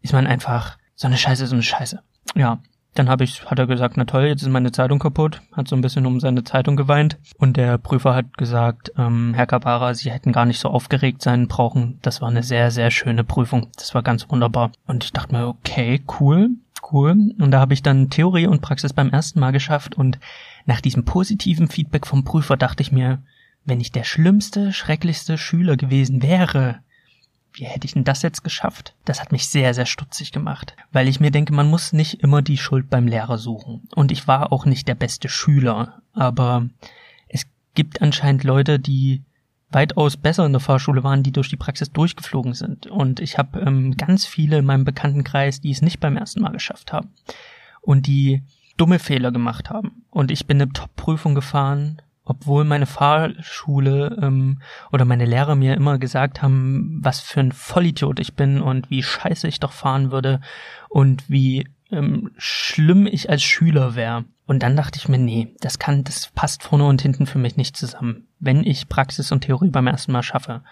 ist man einfach, so eine Scheiße, so eine Scheiße. Ja. Dann habe ich, hat er gesagt, na toll, jetzt ist meine Zeitung kaputt, hat so ein bisschen um seine Zeitung geweint und der Prüfer hat gesagt, ähm, Herr Kabara, Sie hätten gar nicht so aufgeregt sein brauchen. Das war eine sehr, sehr schöne Prüfung. Das war ganz wunderbar. Und ich dachte mir, okay, cool, cool. Und da habe ich dann Theorie und Praxis beim ersten Mal geschafft und nach diesem positiven Feedback vom Prüfer dachte ich mir, wenn ich der schlimmste, schrecklichste Schüler gewesen wäre, wie hätte ich denn das jetzt geschafft? Das hat mich sehr, sehr stutzig gemacht, weil ich mir denke, man muss nicht immer die Schuld beim Lehrer suchen. Und ich war auch nicht der beste Schüler, aber es gibt anscheinend Leute, die weitaus besser in der Fahrschule waren, die durch die Praxis durchgeflogen sind. Und ich habe ähm, ganz viele in meinem Bekanntenkreis, die es nicht beim ersten Mal geschafft haben und die dumme Fehler gemacht haben. Und ich bin eine Top-Prüfung gefahren, obwohl meine Fahrschule ähm, oder meine Lehrer mir immer gesagt haben, was für ein Vollidiot ich bin und wie scheiße ich doch fahren würde und wie ähm, schlimm ich als Schüler wäre. Und dann dachte ich mir, nee, das kann, das passt vorne und hinten für mich nicht zusammen. Wenn ich Praxis und Theorie beim ersten Mal schaffe,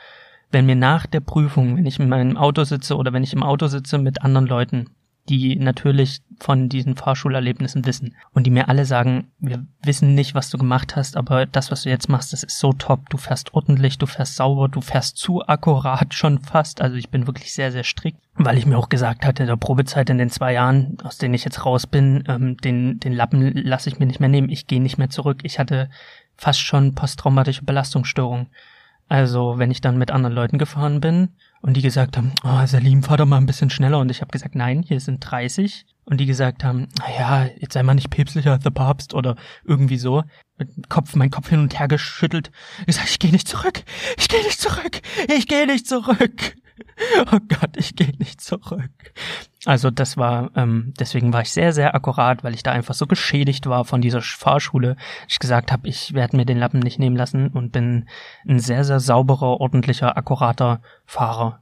wenn mir nach der Prüfung, wenn ich in meinem Auto sitze oder wenn ich im Auto sitze mit anderen Leuten, die natürlich von diesen Fahrschulerlebnissen wissen und die mir alle sagen, wir wissen nicht, was du gemacht hast, aber das, was du jetzt machst, das ist so top. Du fährst ordentlich, du fährst sauber, du fährst zu akkurat schon fast. Also ich bin wirklich sehr, sehr strikt, weil ich mir auch gesagt hatte, in der Probezeit in den zwei Jahren, aus denen ich jetzt raus bin, ähm, den, den Lappen lasse ich mir nicht mehr nehmen. Ich gehe nicht mehr zurück. Ich hatte fast schon posttraumatische Belastungsstörung. Also wenn ich dann mit anderen Leuten gefahren bin, und die gesagt haben, oh, Salim, fahr doch mal ein bisschen schneller. Und ich habe gesagt, nein, hier sind 30. Und die gesagt haben, naja, jetzt sei mal nicht päpstlicher als der Papst oder irgendwie so. Mit Kopf, mein Kopf hin und her geschüttelt. Ich sag, ich gehe nicht zurück. Ich gehe nicht zurück. Ich gehe nicht zurück. Oh Gott, ich gehe nicht zurück. Also das war, ähm, deswegen war ich sehr, sehr akkurat, weil ich da einfach so geschädigt war von dieser Fahrschule. Ich gesagt habe, ich werde mir den Lappen nicht nehmen lassen und bin ein sehr, sehr sauberer, ordentlicher, akkurater Fahrer.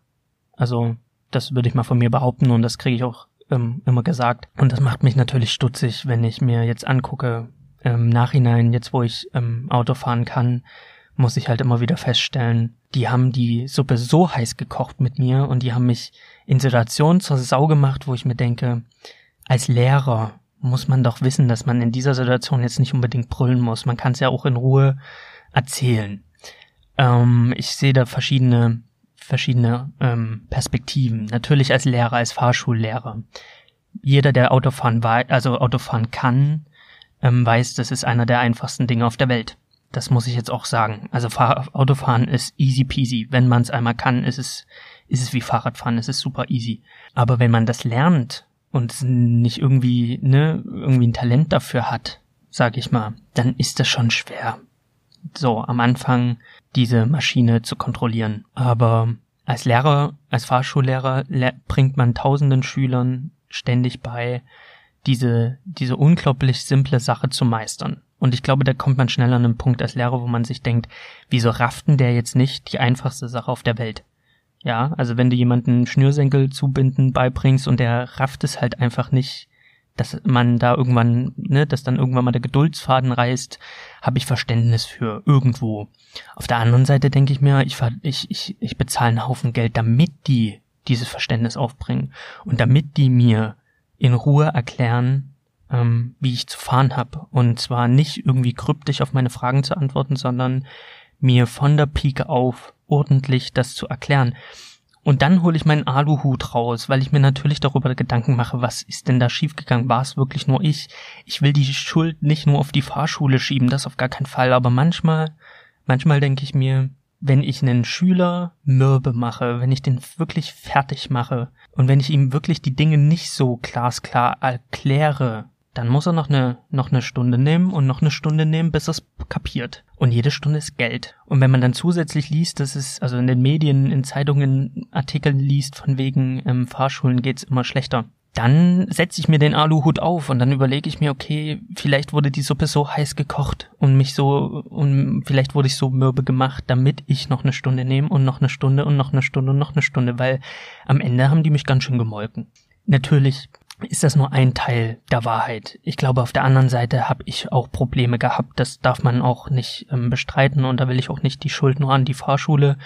Also das würde ich mal von mir behaupten und das kriege ich auch ähm, immer gesagt. Und das macht mich natürlich stutzig, wenn ich mir jetzt angucke, im ähm, Nachhinein, jetzt wo ich ähm, Auto fahren kann, muss ich halt immer wieder feststellen, die haben die Suppe so heiß gekocht mit mir und die haben mich in Situationen zur Sau gemacht, wo ich mir denke, als Lehrer muss man doch wissen, dass man in dieser Situation jetzt nicht unbedingt brüllen muss. Man kann es ja auch in Ruhe erzählen. Ähm, ich sehe da verschiedene, verschiedene ähm, Perspektiven. Natürlich als Lehrer, als Fahrschullehrer. Jeder, der Autofahren, also Autofahren kann, ähm, weiß, das ist einer der einfachsten Dinge auf der Welt. Das muss ich jetzt auch sagen. Also Fahr Autofahren ist easy peasy. Wenn man es einmal kann, ist es, ist es wie Fahrradfahren, es ist super easy. Aber wenn man das lernt und nicht irgendwie, ne, irgendwie ein Talent dafür hat, sag ich mal, dann ist das schon schwer. So, am Anfang diese Maschine zu kontrollieren. Aber als Lehrer, als Fahrschullehrer bringt man tausenden Schülern ständig bei, diese, diese unglaublich simple Sache zu meistern. Und ich glaube, da kommt man schnell an einen Punkt als Lehrer, wo man sich denkt, wieso rafften der jetzt nicht die einfachste Sache auf der Welt? Ja, also wenn du jemanden Schnürsenkel zubinden beibringst und der rafft es halt einfach nicht, dass man da irgendwann, ne, dass dann irgendwann mal der Geduldsfaden reißt, habe ich Verständnis für irgendwo. Auf der anderen Seite denke ich mir, ich, ich, ich, ich bezahle einen Haufen Geld, damit die dieses Verständnis aufbringen und damit die mir in Ruhe erklären, ähm, wie ich zu fahren habe. Und zwar nicht irgendwie kryptisch auf meine Fragen zu antworten, sondern mir von der Pike auf ordentlich das zu erklären. Und dann hole ich meinen Aluhut raus, weil ich mir natürlich darüber Gedanken mache, was ist denn da schiefgegangen? War es wirklich nur ich? Ich will die Schuld nicht nur auf die Fahrschule schieben, das auf gar keinen Fall. Aber manchmal, manchmal denke ich mir, wenn ich einen Schüler mürbe mache, wenn ich den wirklich fertig mache und wenn ich ihm wirklich die Dinge nicht so glasklar erkläre, dann muss er noch eine, noch eine Stunde nehmen und noch eine Stunde nehmen, bis er es kapiert. Und jede Stunde ist Geld. Und wenn man dann zusätzlich liest, dass es, also in den Medien, in Zeitungen Artikel liest, von wegen ähm, Fahrschulen geht's immer schlechter, dann setze ich mir den Aluhut auf und dann überlege ich mir, okay, vielleicht wurde die Suppe so heiß gekocht und mich so, und vielleicht wurde ich so mürbe gemacht, damit ich noch eine Stunde nehme und noch eine Stunde und noch eine Stunde und noch eine Stunde, weil am Ende haben die mich ganz schön gemolken. Natürlich ist das nur ein Teil der Wahrheit. Ich glaube, auf der anderen Seite habe ich auch Probleme gehabt. Das darf man auch nicht ähm, bestreiten und da will ich auch nicht die Schuld nur an die Fahrschule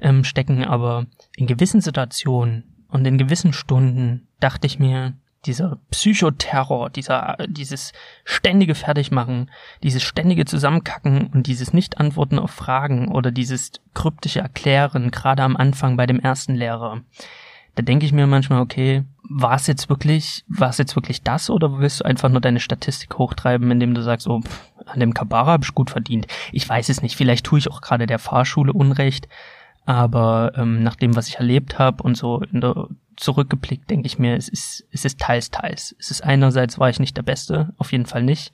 ähm, stecken. Aber in gewissen Situationen und in gewissen Stunden dachte ich mir, dieser Psychoterror, dieser, dieses ständige Fertigmachen, dieses ständige Zusammenkacken und dieses Nicht-Antworten auf Fragen oder dieses kryptische Erklären, gerade am Anfang bei dem ersten Lehrer, da denke ich mir manchmal, okay, war es jetzt wirklich, war es jetzt wirklich das oder willst du einfach nur deine Statistik hochtreiben, indem du sagst, oh, pff, an dem Kabara habe ich gut verdient. Ich weiß es nicht, vielleicht tue ich auch gerade der Fahrschule Unrecht, aber ähm, nach dem, was ich erlebt habe und so in der, zurückgeblickt, denke ich mir, es ist, es ist teils, teils. Es ist einerseits war ich nicht der Beste, auf jeden Fall nicht.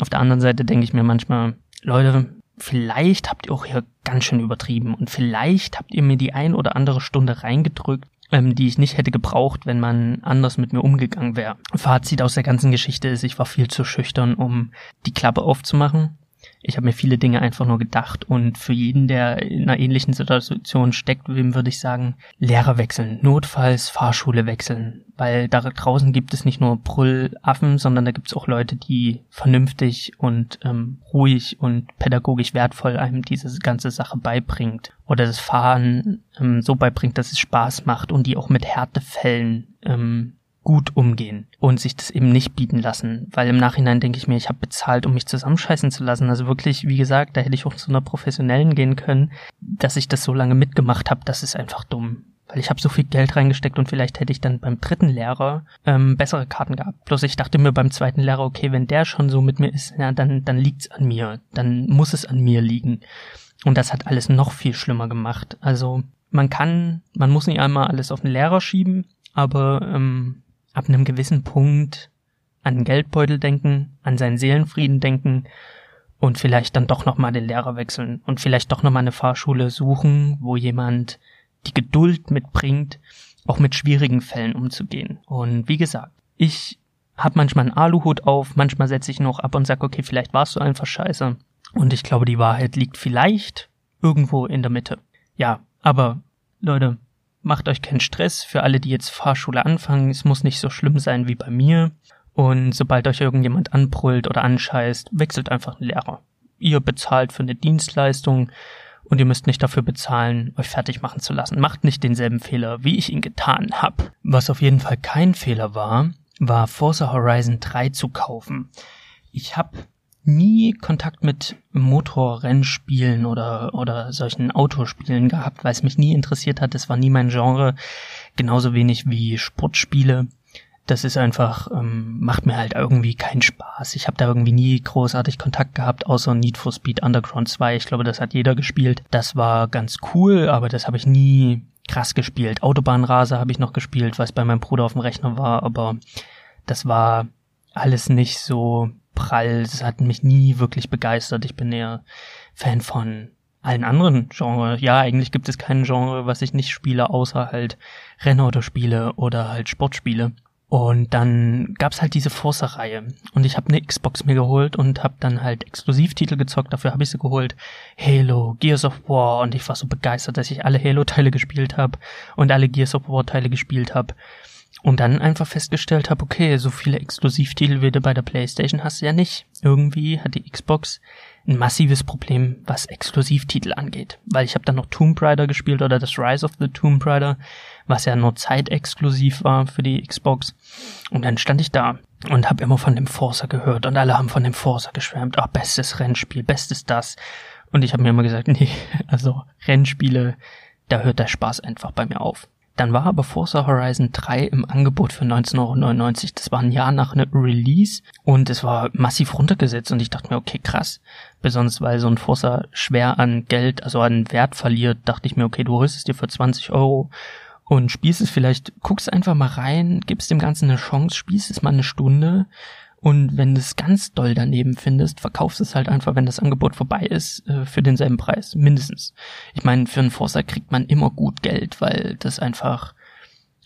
Auf der anderen Seite denke ich mir manchmal, Leute, vielleicht habt ihr auch hier ganz schön übertrieben und vielleicht habt ihr mir die ein oder andere Stunde reingedrückt, ähm, die ich nicht hätte gebraucht, wenn man anders mit mir umgegangen wäre. Fazit aus der ganzen Geschichte ist, ich war viel zu schüchtern, um die Klappe aufzumachen. Ich habe mir viele Dinge einfach nur gedacht und für jeden, der in einer ähnlichen Situation steckt, wem würde ich sagen, Lehrer wechseln, notfalls Fahrschule wechseln, weil da draußen gibt es nicht nur Brüllaffen, sondern da gibt es auch Leute, die vernünftig und ähm, ruhig und pädagogisch wertvoll einem diese ganze Sache beibringt. Oder das Fahren ähm, so beibringt, dass es Spaß macht und die auch mit Härtefällen ähm, gut umgehen und sich das eben nicht bieten lassen, weil im Nachhinein denke ich mir, ich habe bezahlt, um mich zusammenscheißen zu lassen. Also wirklich, wie gesagt, da hätte ich auch zu einer professionellen gehen können, dass ich das so lange mitgemacht habe, das ist einfach dumm. Weil ich habe so viel Geld reingesteckt und vielleicht hätte ich dann beim dritten Lehrer ähm, bessere Karten gehabt. Bloß ich dachte mir beim zweiten Lehrer, okay, wenn der schon so mit mir ist, ja, dann, dann liegt's an mir. Dann muss es an mir liegen. Und das hat alles noch viel schlimmer gemacht. Also man kann, man muss nicht einmal alles auf den Lehrer schieben, aber ähm, ab einem gewissen Punkt an den Geldbeutel denken, an seinen Seelenfrieden denken und vielleicht dann doch nochmal den Lehrer wechseln und vielleicht doch nochmal eine Fahrschule suchen, wo jemand die Geduld mitbringt, auch mit schwierigen Fällen umzugehen. Und wie gesagt, ich habe manchmal einen Aluhut auf, manchmal setze ich noch ab und sage, okay, vielleicht warst du einfach scheiße. Und ich glaube, die Wahrheit liegt vielleicht irgendwo in der Mitte. Ja, aber Leute, macht euch keinen Stress für alle, die jetzt Fahrschule anfangen. Es muss nicht so schlimm sein wie bei mir. Und sobald euch irgendjemand anbrüllt oder anscheißt, wechselt einfach einen Lehrer. Ihr bezahlt für eine Dienstleistung und ihr müsst nicht dafür bezahlen, euch fertig machen zu lassen. Macht nicht denselben Fehler, wie ich ihn getan habe. Was auf jeden Fall kein Fehler war, war Forza Horizon 3 zu kaufen. Ich habe nie Kontakt mit Motorrennspielen oder, oder solchen Autospielen gehabt, weil es mich nie interessiert hat. Das war nie mein Genre. Genauso wenig wie Sportspiele. Das ist einfach, ähm, macht mir halt irgendwie keinen Spaß. Ich habe da irgendwie nie großartig Kontakt gehabt, außer Need for Speed Underground 2. Ich glaube, das hat jeder gespielt. Das war ganz cool, aber das habe ich nie krass gespielt. Autobahnrase habe ich noch gespielt, was bei meinem Bruder auf dem Rechner war, aber das war alles nicht so prall. Das hat mich nie wirklich begeistert. Ich bin eher Fan von allen anderen Genres. Ja, eigentlich gibt es kein Genre, was ich nicht spiele, außer halt Rennautospiele oder halt Sportspiele. Und dann gab's halt diese Forza-Reihe. Und ich habe eine Xbox mir geholt und habe dann halt Exklusivtitel gezockt. Dafür habe ich sie geholt. Halo, Gears of War. Und ich war so begeistert, dass ich alle Halo-Teile gespielt habe und alle Gears of War-Teile gespielt habe. Und dann einfach festgestellt habe, okay, so viele Exklusivtitel wie du bei der PlayStation hast du ja nicht. Irgendwie hat die Xbox ein massives Problem, was Exklusivtitel angeht. Weil ich habe dann noch Tomb Raider gespielt oder das Rise of the Tomb Raider, was ja nur zeitexklusiv war für die Xbox. Und dann stand ich da und habe immer von dem Forza gehört und alle haben von dem Forza geschwärmt. Ah, bestes Rennspiel, bestes das. Und ich habe mir immer gesagt, nee, also Rennspiele, da hört der Spaß einfach bei mir auf. Dann war aber Forza Horizon 3 im Angebot für 19,99 Euro. Das war ein Jahr nach einem Release und es war massiv runtergesetzt und ich dachte mir, okay, krass. Besonders weil so ein Forza schwer an Geld, also an Wert verliert, dachte ich mir, okay, du holst es dir für 20 Euro und spielst es vielleicht, guckst einfach mal rein, gibst dem Ganzen eine Chance, spielst es mal eine Stunde und wenn du es ganz doll daneben findest, verkaufst es halt einfach, wenn das Angebot vorbei ist, äh, für denselben Preis, mindestens. Ich meine, für einen Forza kriegt man immer gut Geld, weil das einfach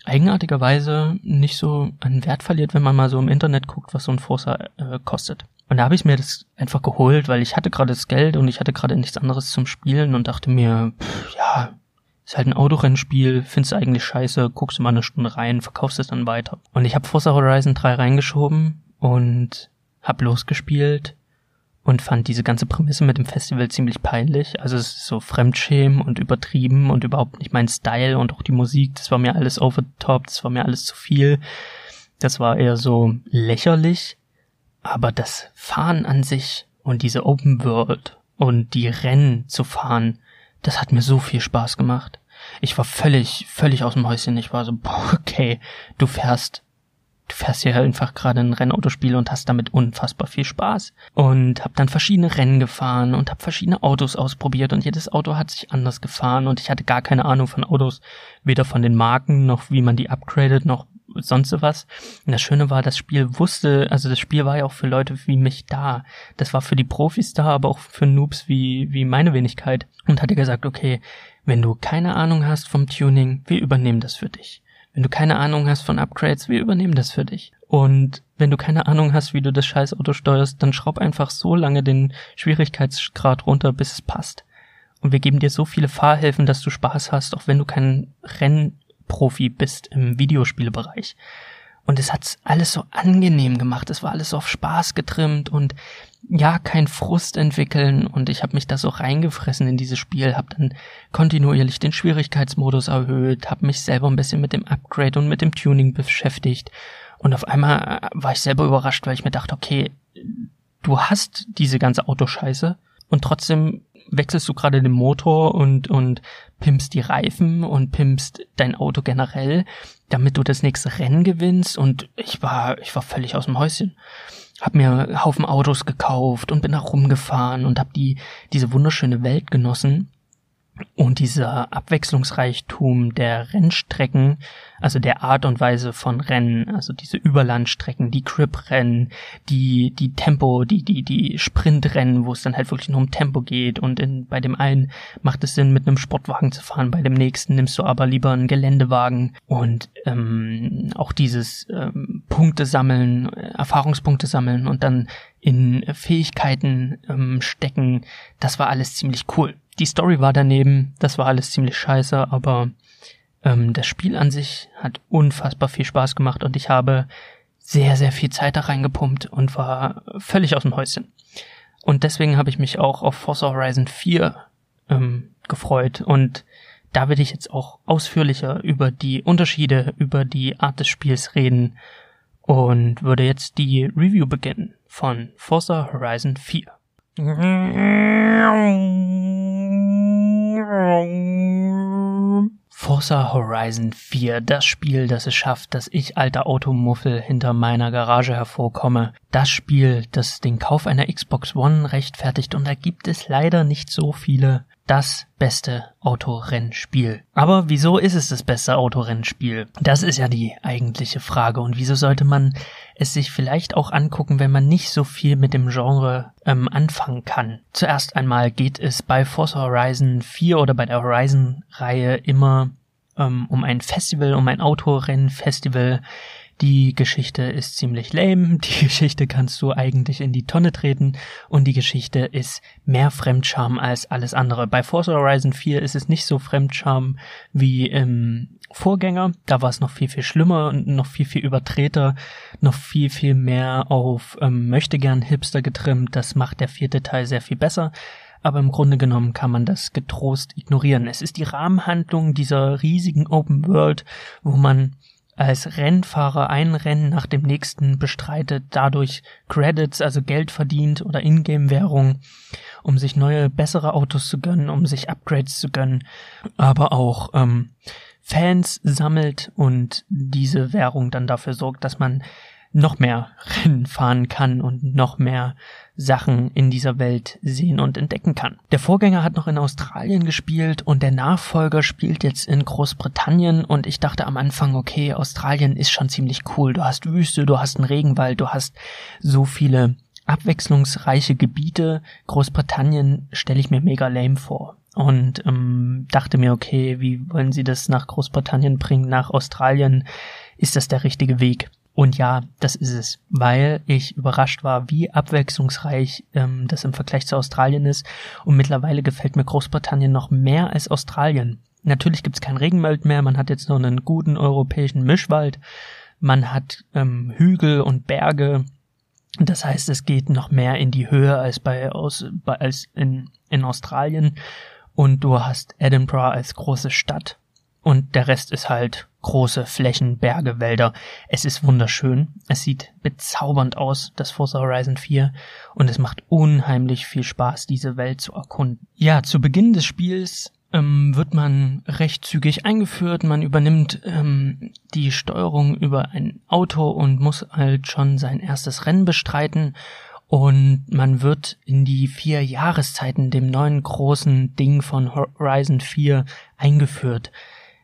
eigenartigerweise nicht so einen Wert verliert, wenn man mal so im Internet guckt, was so ein Forza äh, kostet. Und da habe ich mir das einfach geholt, weil ich hatte gerade das Geld und ich hatte gerade nichts anderes zum Spielen und dachte mir, pff, ja, ist halt ein Autorennspiel, findest du eigentlich scheiße, guckst du mal eine Stunde rein, verkaufst es dann weiter. Und ich habe Forza Horizon 3 reingeschoben und hab losgespielt und fand diese ganze Prämisse mit dem Festival ziemlich peinlich. Also es ist so Fremdschämen und übertrieben und überhaupt nicht mein Style und auch die Musik, das war mir alles over the top, das war mir alles zu viel. Das war eher so lächerlich, aber das Fahren an sich und diese Open World und die Rennen zu fahren, das hat mir so viel Spaß gemacht. Ich war völlig, völlig aus dem Häuschen. Ich war so, boah, okay, du fährst du fährst ja einfach gerade ein Rennautospiel und hast damit unfassbar viel Spaß. Und hab dann verschiedene Rennen gefahren und hab verschiedene Autos ausprobiert und jedes Auto hat sich anders gefahren und ich hatte gar keine Ahnung von Autos, weder von den Marken noch wie man die upgradet, noch sonst was. Und das Schöne war, das Spiel wusste, also das Spiel war ja auch für Leute wie mich da. Das war für die Profis da, aber auch für Noobs wie, wie meine Wenigkeit. Und hatte gesagt, okay, wenn du keine Ahnung hast vom Tuning, wir übernehmen das für dich. Wenn du keine Ahnung hast von Upgrades, wir übernehmen das für dich. Und wenn du keine Ahnung hast, wie du das scheiß Auto steuerst, dann schraub einfach so lange den Schwierigkeitsgrad runter, bis es passt. Und wir geben dir so viele Fahrhilfen, dass du Spaß hast, auch wenn du kein Rennprofi bist im Videospielbereich. Und es hat alles so angenehm gemacht. Es war alles so auf Spaß getrimmt und ja, kein Frust entwickeln. Und ich habe mich da so reingefressen in dieses Spiel, habe dann kontinuierlich den Schwierigkeitsmodus erhöht, habe mich selber ein bisschen mit dem Upgrade und mit dem Tuning beschäftigt. Und auf einmal äh, war ich selber überrascht, weil ich mir dachte, okay, du hast diese ganze Autoscheiße und trotzdem wechselst du gerade den Motor und, und pimpst die Reifen und pimpst dein Auto generell, damit du das nächste Rennen gewinnst und ich war, ich war völlig aus dem Häuschen. Hab mir Haufen Autos gekauft und bin da rumgefahren und hab die, diese wunderschöne Welt genossen und dieser Abwechslungsreichtum der Rennstrecken, also der Art und Weise von Rennen, also diese Überlandstrecken, die Crip-Rennen, die, die Tempo, die, die, die Sprintrennen, wo es dann halt wirklich nur um Tempo geht und in, bei dem einen macht es Sinn, mit einem Sportwagen zu fahren, bei dem nächsten nimmst du aber lieber einen Geländewagen und ähm, auch dieses ähm, Punkte sammeln, Erfahrungspunkte sammeln und dann in Fähigkeiten ähm, stecken, das war alles ziemlich cool. Die Story war daneben, das war alles ziemlich scheiße, aber ähm, das Spiel an sich hat unfassbar viel Spaß gemacht und ich habe sehr, sehr viel Zeit da reingepumpt und war völlig aus dem Häuschen. Und deswegen habe ich mich auch auf Forza Horizon 4 ähm, gefreut und da werde ich jetzt auch ausführlicher über die Unterschiede, über die Art des Spiels reden und würde jetzt die Review beginnen von Forza Horizon 4. Forza Horizon 4, das Spiel, das es schafft, dass ich alter Automuffel hinter meiner Garage hervorkomme. Das Spiel, das den Kauf einer Xbox One rechtfertigt und da gibt es leider nicht so viele das beste Autorennspiel. Aber wieso ist es das beste Autorennspiel? Das ist ja die eigentliche Frage. Und wieso sollte man es sich vielleicht auch angucken, wenn man nicht so viel mit dem Genre ähm, anfangen kann? Zuerst einmal geht es bei Forza Horizon 4 oder bei der Horizon-Reihe immer ähm, um ein Festival, um ein Autorennfestival, die Geschichte ist ziemlich lame, die Geschichte kannst du eigentlich in die Tonne treten. Und die Geschichte ist mehr Fremdscham als alles andere. Bei Forza Horizon 4 ist es nicht so Fremdscham wie im Vorgänger, da war es noch viel, viel schlimmer und noch viel, viel übertreter, noch viel, viel mehr auf ähm, möchte gern Hipster getrimmt, das macht der vierte Teil sehr viel besser. Aber im Grunde genommen kann man das getrost ignorieren. Es ist die Rahmenhandlung dieser riesigen Open World, wo man als Rennfahrer ein Rennen nach dem nächsten bestreitet, dadurch Credits, also Geld verdient oder Ingame-Währung, um sich neue, bessere Autos zu gönnen, um sich Upgrades zu gönnen, aber auch ähm, Fans sammelt und diese Währung dann dafür sorgt, dass man noch mehr Rennen fahren kann und noch mehr Sachen in dieser Welt sehen und entdecken kann. Der Vorgänger hat noch in Australien gespielt und der Nachfolger spielt jetzt in Großbritannien und ich dachte am Anfang, okay, Australien ist schon ziemlich cool. Du hast Wüste, du hast einen Regenwald, du hast so viele abwechslungsreiche Gebiete. Großbritannien stelle ich mir mega lame vor und ähm, dachte mir, okay, wie wollen sie das nach Großbritannien bringen, nach Australien? Ist das der richtige Weg? Und ja, das ist es, weil ich überrascht war, wie abwechslungsreich ähm, das im Vergleich zu Australien ist. Und mittlerweile gefällt mir Großbritannien noch mehr als Australien. Natürlich gibt's keinen Regenwald mehr, man hat jetzt noch einen guten europäischen Mischwald, man hat ähm, Hügel und Berge. Das heißt, es geht noch mehr in die Höhe als bei, aus, bei als in, in Australien. Und du hast Edinburgh als große Stadt und der Rest ist halt große Flächen, Berge, Wälder. Es ist wunderschön. Es sieht bezaubernd aus, das Forza Horizon 4. Und es macht unheimlich viel Spaß, diese Welt zu erkunden. Ja, zu Beginn des Spiels ähm, wird man recht zügig eingeführt. Man übernimmt ähm, die Steuerung über ein Auto und muss halt schon sein erstes Rennen bestreiten. Und man wird in die vier Jahreszeiten, dem neuen großen Ding von Horizon 4, eingeführt.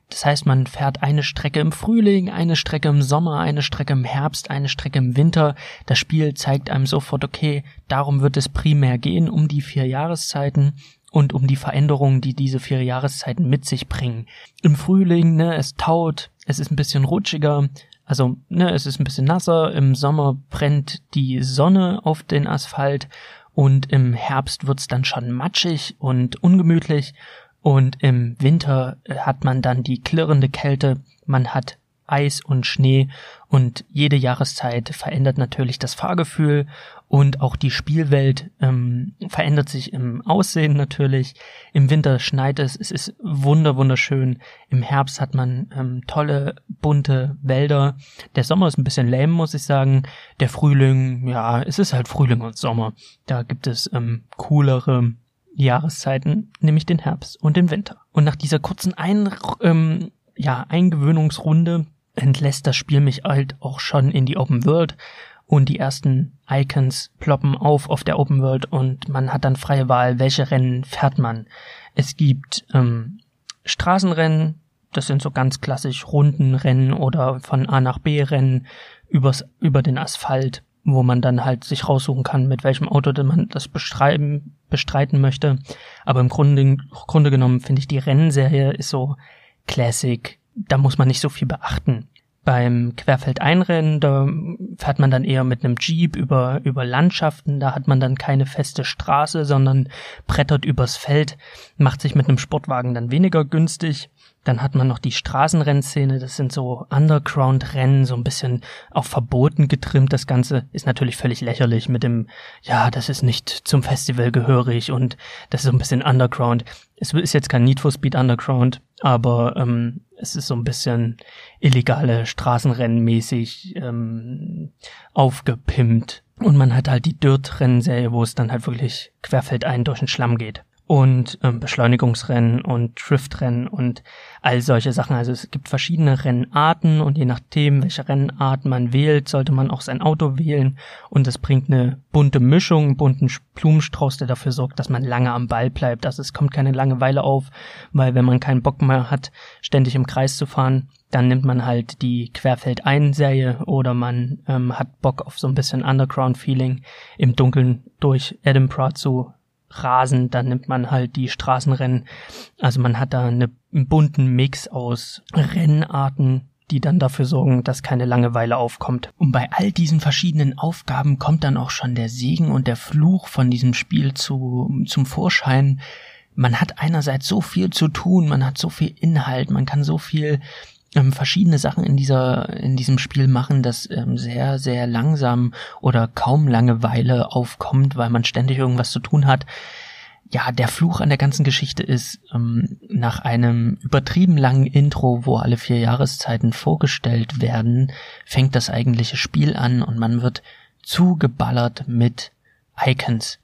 Das heißt, man fährt eine Strecke im Frühling, eine Strecke im Sommer, eine Strecke im Herbst, eine Strecke im Winter. Das Spiel zeigt einem sofort, okay, darum wird es primär gehen, um die vier Jahreszeiten und um die Veränderungen, die diese vier Jahreszeiten mit sich bringen. Im Frühling, ne, es taut, es ist ein bisschen rutschiger, also, ne, es ist ein bisschen nasser, im Sommer brennt die Sonne auf den Asphalt und im Herbst wird's dann schon matschig und ungemütlich und im Winter äh, hat man dann die klirrende Kälte, man hat Eis und Schnee und jede Jahreszeit verändert natürlich das Fahrgefühl und auch die Spielwelt ähm, verändert sich im Aussehen natürlich. Im Winter schneit es, es ist wunder wunderschön. Im Herbst hat man ähm, tolle bunte Wälder. Der Sommer ist ein bisschen lame, muss ich sagen. Der Frühling, ja, es ist halt Frühling und Sommer. Da gibt es ähm, coolere Jahreszeiten, nämlich den Herbst und den Winter. Und nach dieser kurzen Ein ähm, ja, Eingewöhnungsrunde entlässt das Spiel mich halt auch schon in die Open World und die ersten Icons ploppen auf auf der Open World und man hat dann freie Wahl, welche Rennen fährt man. Es gibt ähm, Straßenrennen, das sind so ganz klassisch Rundenrennen oder von A nach B Rennen übers, über den Asphalt wo man dann halt sich raussuchen kann, mit welchem Auto man das bestreiten, bestreiten möchte. Aber im Grunde, Grunde genommen finde ich die Rennserie ist so Classic. Da muss man nicht so viel beachten. Beim Querfeldeinrennen, da fährt man dann eher mit einem Jeep über, über Landschaften, da hat man dann keine feste Straße, sondern brettert übers Feld, macht sich mit einem Sportwagen dann weniger günstig. Dann hat man noch die Straßenrennszene, das sind so Underground-Rennen, so ein bisschen auch verboten getrimmt. Das Ganze ist natürlich völlig lächerlich mit dem, ja, das ist nicht zum Festival gehörig und das ist so ein bisschen Underground. Es ist jetzt kein Need for Speed Underground, aber ähm, es ist so ein bisschen illegale Straßenrennen mäßig ähm, aufgepimpt. Und man hat halt die Dirt-Rennserie, wo es dann halt wirklich querfeldein durch den Schlamm geht und ähm, Beschleunigungsrennen und Driftrennen und all solche Sachen. Also es gibt verschiedene Rennarten und je nachdem, welche Rennart man wählt, sollte man auch sein Auto wählen und es bringt eine bunte Mischung, einen bunten Blumenstrauß, der dafür sorgt, dass man lange am Ball bleibt. Also es kommt keine Langeweile auf, weil wenn man keinen Bock mehr hat, ständig im Kreis zu fahren, dann nimmt man halt die Querfeld-Ein-Serie oder man ähm, hat Bock auf so ein bisschen Underground-Feeling im Dunkeln durch Edinburgh zu Rasen, dann nimmt man halt die Straßenrennen. Also man hat da eine, einen bunten Mix aus Rennarten, die dann dafür sorgen, dass keine Langeweile aufkommt. Und bei all diesen verschiedenen Aufgaben kommt dann auch schon der Segen und der Fluch von diesem Spiel zu, zum Vorschein. Man hat einerseits so viel zu tun, man hat so viel Inhalt, man kann so viel ähm, verschiedene Sachen in dieser in diesem Spiel machen, das ähm, sehr sehr langsam oder kaum Langeweile aufkommt, weil man ständig irgendwas zu tun hat. Ja, der Fluch an der ganzen Geschichte ist, ähm, nach einem übertrieben langen Intro, wo alle vier Jahreszeiten vorgestellt werden, fängt das eigentliche Spiel an und man wird zugeballert mit Icons.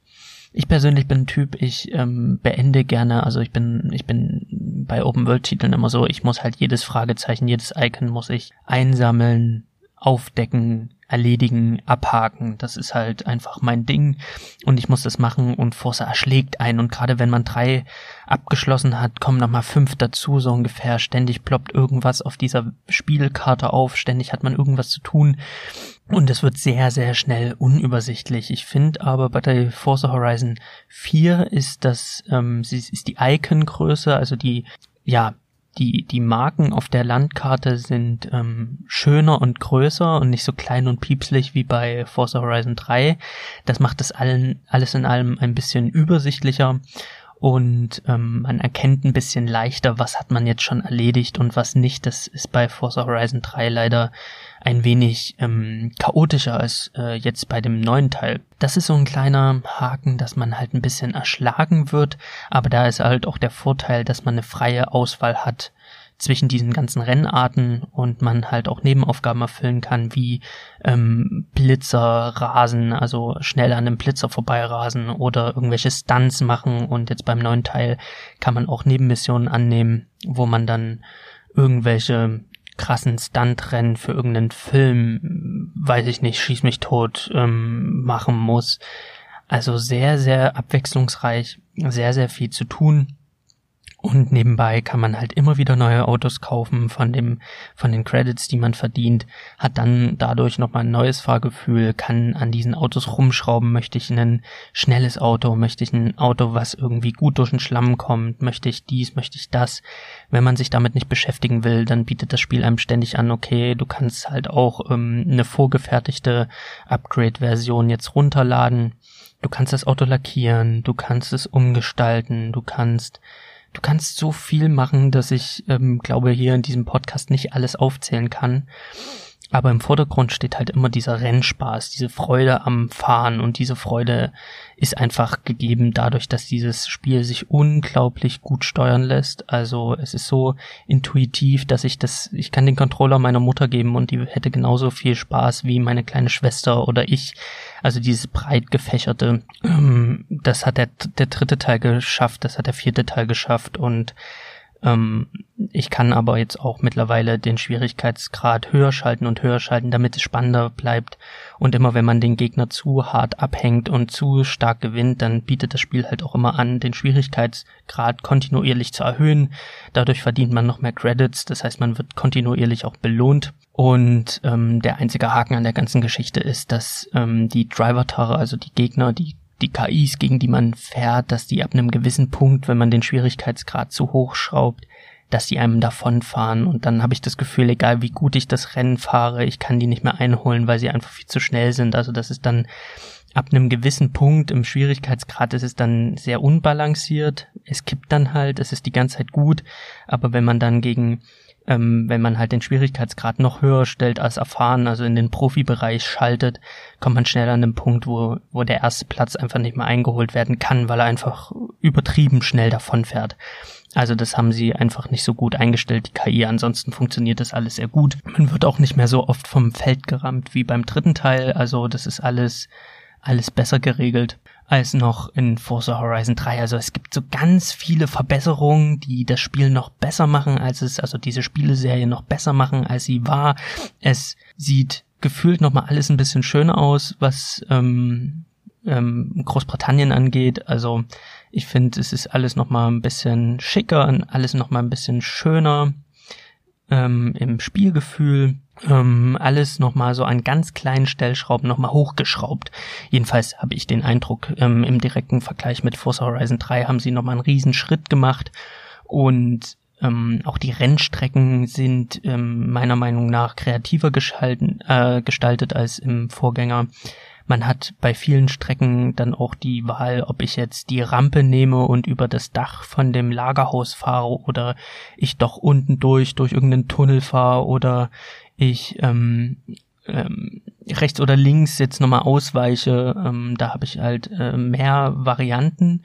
Ich persönlich bin ein Typ, ich ähm, beende gerne, also ich bin, ich bin bei Open World Titeln immer so, ich muss halt jedes Fragezeichen, jedes Icon muss ich einsammeln, aufdecken, erledigen, abhaken. Das ist halt einfach mein Ding und ich muss das machen und Forza erschlägt ein und gerade wenn man drei abgeschlossen hat, kommen nochmal fünf dazu, so ungefähr. Ständig ploppt irgendwas auf dieser Spielkarte auf, ständig hat man irgendwas zu tun und es wird sehr, sehr schnell unübersichtlich. Ich finde aber bei Forza Horizon 4 ist das, ähm, ist die Icon-Größe, also die, ja, die, die Marken auf der Landkarte sind ähm, schöner und größer und nicht so klein und piepslich wie bei Forza Horizon 3. Das macht das allen, alles in allem ein bisschen übersichtlicher und ähm, man erkennt ein bisschen leichter, was hat man jetzt schon erledigt und was nicht. Das ist bei Forza Horizon 3 leider ein wenig ähm, chaotischer als äh, jetzt bei dem neuen Teil. Das ist so ein kleiner Haken, dass man halt ein bisschen erschlagen wird, aber da ist halt auch der Vorteil, dass man eine freie Auswahl hat zwischen diesen ganzen Rennarten und man halt auch Nebenaufgaben erfüllen kann, wie ähm, Blitzer rasen, also schnell an einem Blitzer vorbeirasen oder irgendwelche Stunts machen und jetzt beim neuen Teil kann man auch Nebenmissionen annehmen, wo man dann irgendwelche krassen Stuntrennen für irgendeinen Film, weiß ich nicht, schieß mich tot, ähm, machen muss. Also sehr, sehr abwechslungsreich, sehr, sehr viel zu tun. Und nebenbei kann man halt immer wieder neue Autos kaufen von dem, von den Credits, die man verdient, hat dann dadurch nochmal ein neues Fahrgefühl, kann an diesen Autos rumschrauben, möchte ich ein schnelles Auto, möchte ich ein Auto, was irgendwie gut durch den Schlamm kommt, möchte ich dies, möchte ich das. Wenn man sich damit nicht beschäftigen will, dann bietet das Spiel einem ständig an, okay, du kannst halt auch ähm, eine vorgefertigte Upgrade-Version jetzt runterladen. Du kannst das Auto lackieren, du kannst es umgestalten, du kannst Du kannst so viel machen, dass ich ähm, glaube, hier in diesem Podcast nicht alles aufzählen kann. Aber im Vordergrund steht halt immer dieser Rennspaß, diese Freude am Fahren und diese Freude ist einfach gegeben dadurch, dass dieses Spiel sich unglaublich gut steuern lässt. Also es ist so intuitiv, dass ich das, ich kann den Controller meiner Mutter geben und die hätte genauso viel Spaß wie meine kleine Schwester oder ich. Also dieses breit gefächerte, ähm, das hat der, der dritte Teil geschafft, das hat der vierte Teil geschafft und ähm, ich kann aber jetzt auch mittlerweile den Schwierigkeitsgrad höher schalten und höher schalten, damit es spannender bleibt. Und immer wenn man den Gegner zu hart abhängt und zu stark gewinnt, dann bietet das Spiel halt auch immer an, den Schwierigkeitsgrad kontinuierlich zu erhöhen. Dadurch verdient man noch mehr Credits, das heißt, man wird kontinuierlich auch belohnt. Und ähm, der einzige Haken an der ganzen Geschichte ist, dass ähm, die Driver-Tare, also die Gegner, die die KIs, gegen die man fährt, dass die ab einem gewissen Punkt, wenn man den Schwierigkeitsgrad zu hoch schraubt, dass die einem davonfahren und dann habe ich das Gefühl, egal wie gut ich das Rennen fahre, ich kann die nicht mehr einholen, weil sie einfach viel zu schnell sind. Also das ist dann ab einem gewissen Punkt im Schwierigkeitsgrad ist es dann sehr unbalanciert. Es kippt dann halt, es ist die ganze Zeit gut, aber wenn man dann gegen ähm, wenn man halt den Schwierigkeitsgrad noch höher stellt als erfahren, also in den Profibereich schaltet, kommt man schnell an den Punkt, wo, wo der erste Platz einfach nicht mehr eingeholt werden kann, weil er einfach übertrieben schnell davonfährt. Also das haben sie einfach nicht so gut eingestellt, die KI. Ansonsten funktioniert das alles sehr gut. Man wird auch nicht mehr so oft vom Feld gerammt wie beim dritten Teil. Also das ist alles, alles besser geregelt als noch in Forza Horizon 3. Also es gibt so ganz viele Verbesserungen, die das Spiel noch besser machen, als es, also diese Spieleserie noch besser machen, als sie war. Es sieht gefühlt nochmal alles ein bisschen schöner aus, was ähm, ähm, Großbritannien angeht. Also ich finde, es ist alles nochmal ein bisschen schicker und alles nochmal ein bisschen schöner ähm, im Spielgefühl ähm, alles nochmal so an ganz kleinen Stellschrauben nochmal hochgeschraubt. Jedenfalls habe ich den Eindruck, ähm, im direkten Vergleich mit Forza Horizon 3 haben sie nochmal einen riesen Schritt gemacht und ähm, auch die Rennstrecken sind ähm, meiner Meinung nach kreativer geschalten, äh, gestaltet als im Vorgänger. Man hat bei vielen Strecken dann auch die Wahl, ob ich jetzt die Rampe nehme und über das Dach von dem Lagerhaus fahre oder ich doch unten durch, durch irgendeinen Tunnel fahre oder ich ähm, ähm, rechts oder links jetzt nochmal ausweiche. Ähm, da habe ich halt äh, mehr Varianten.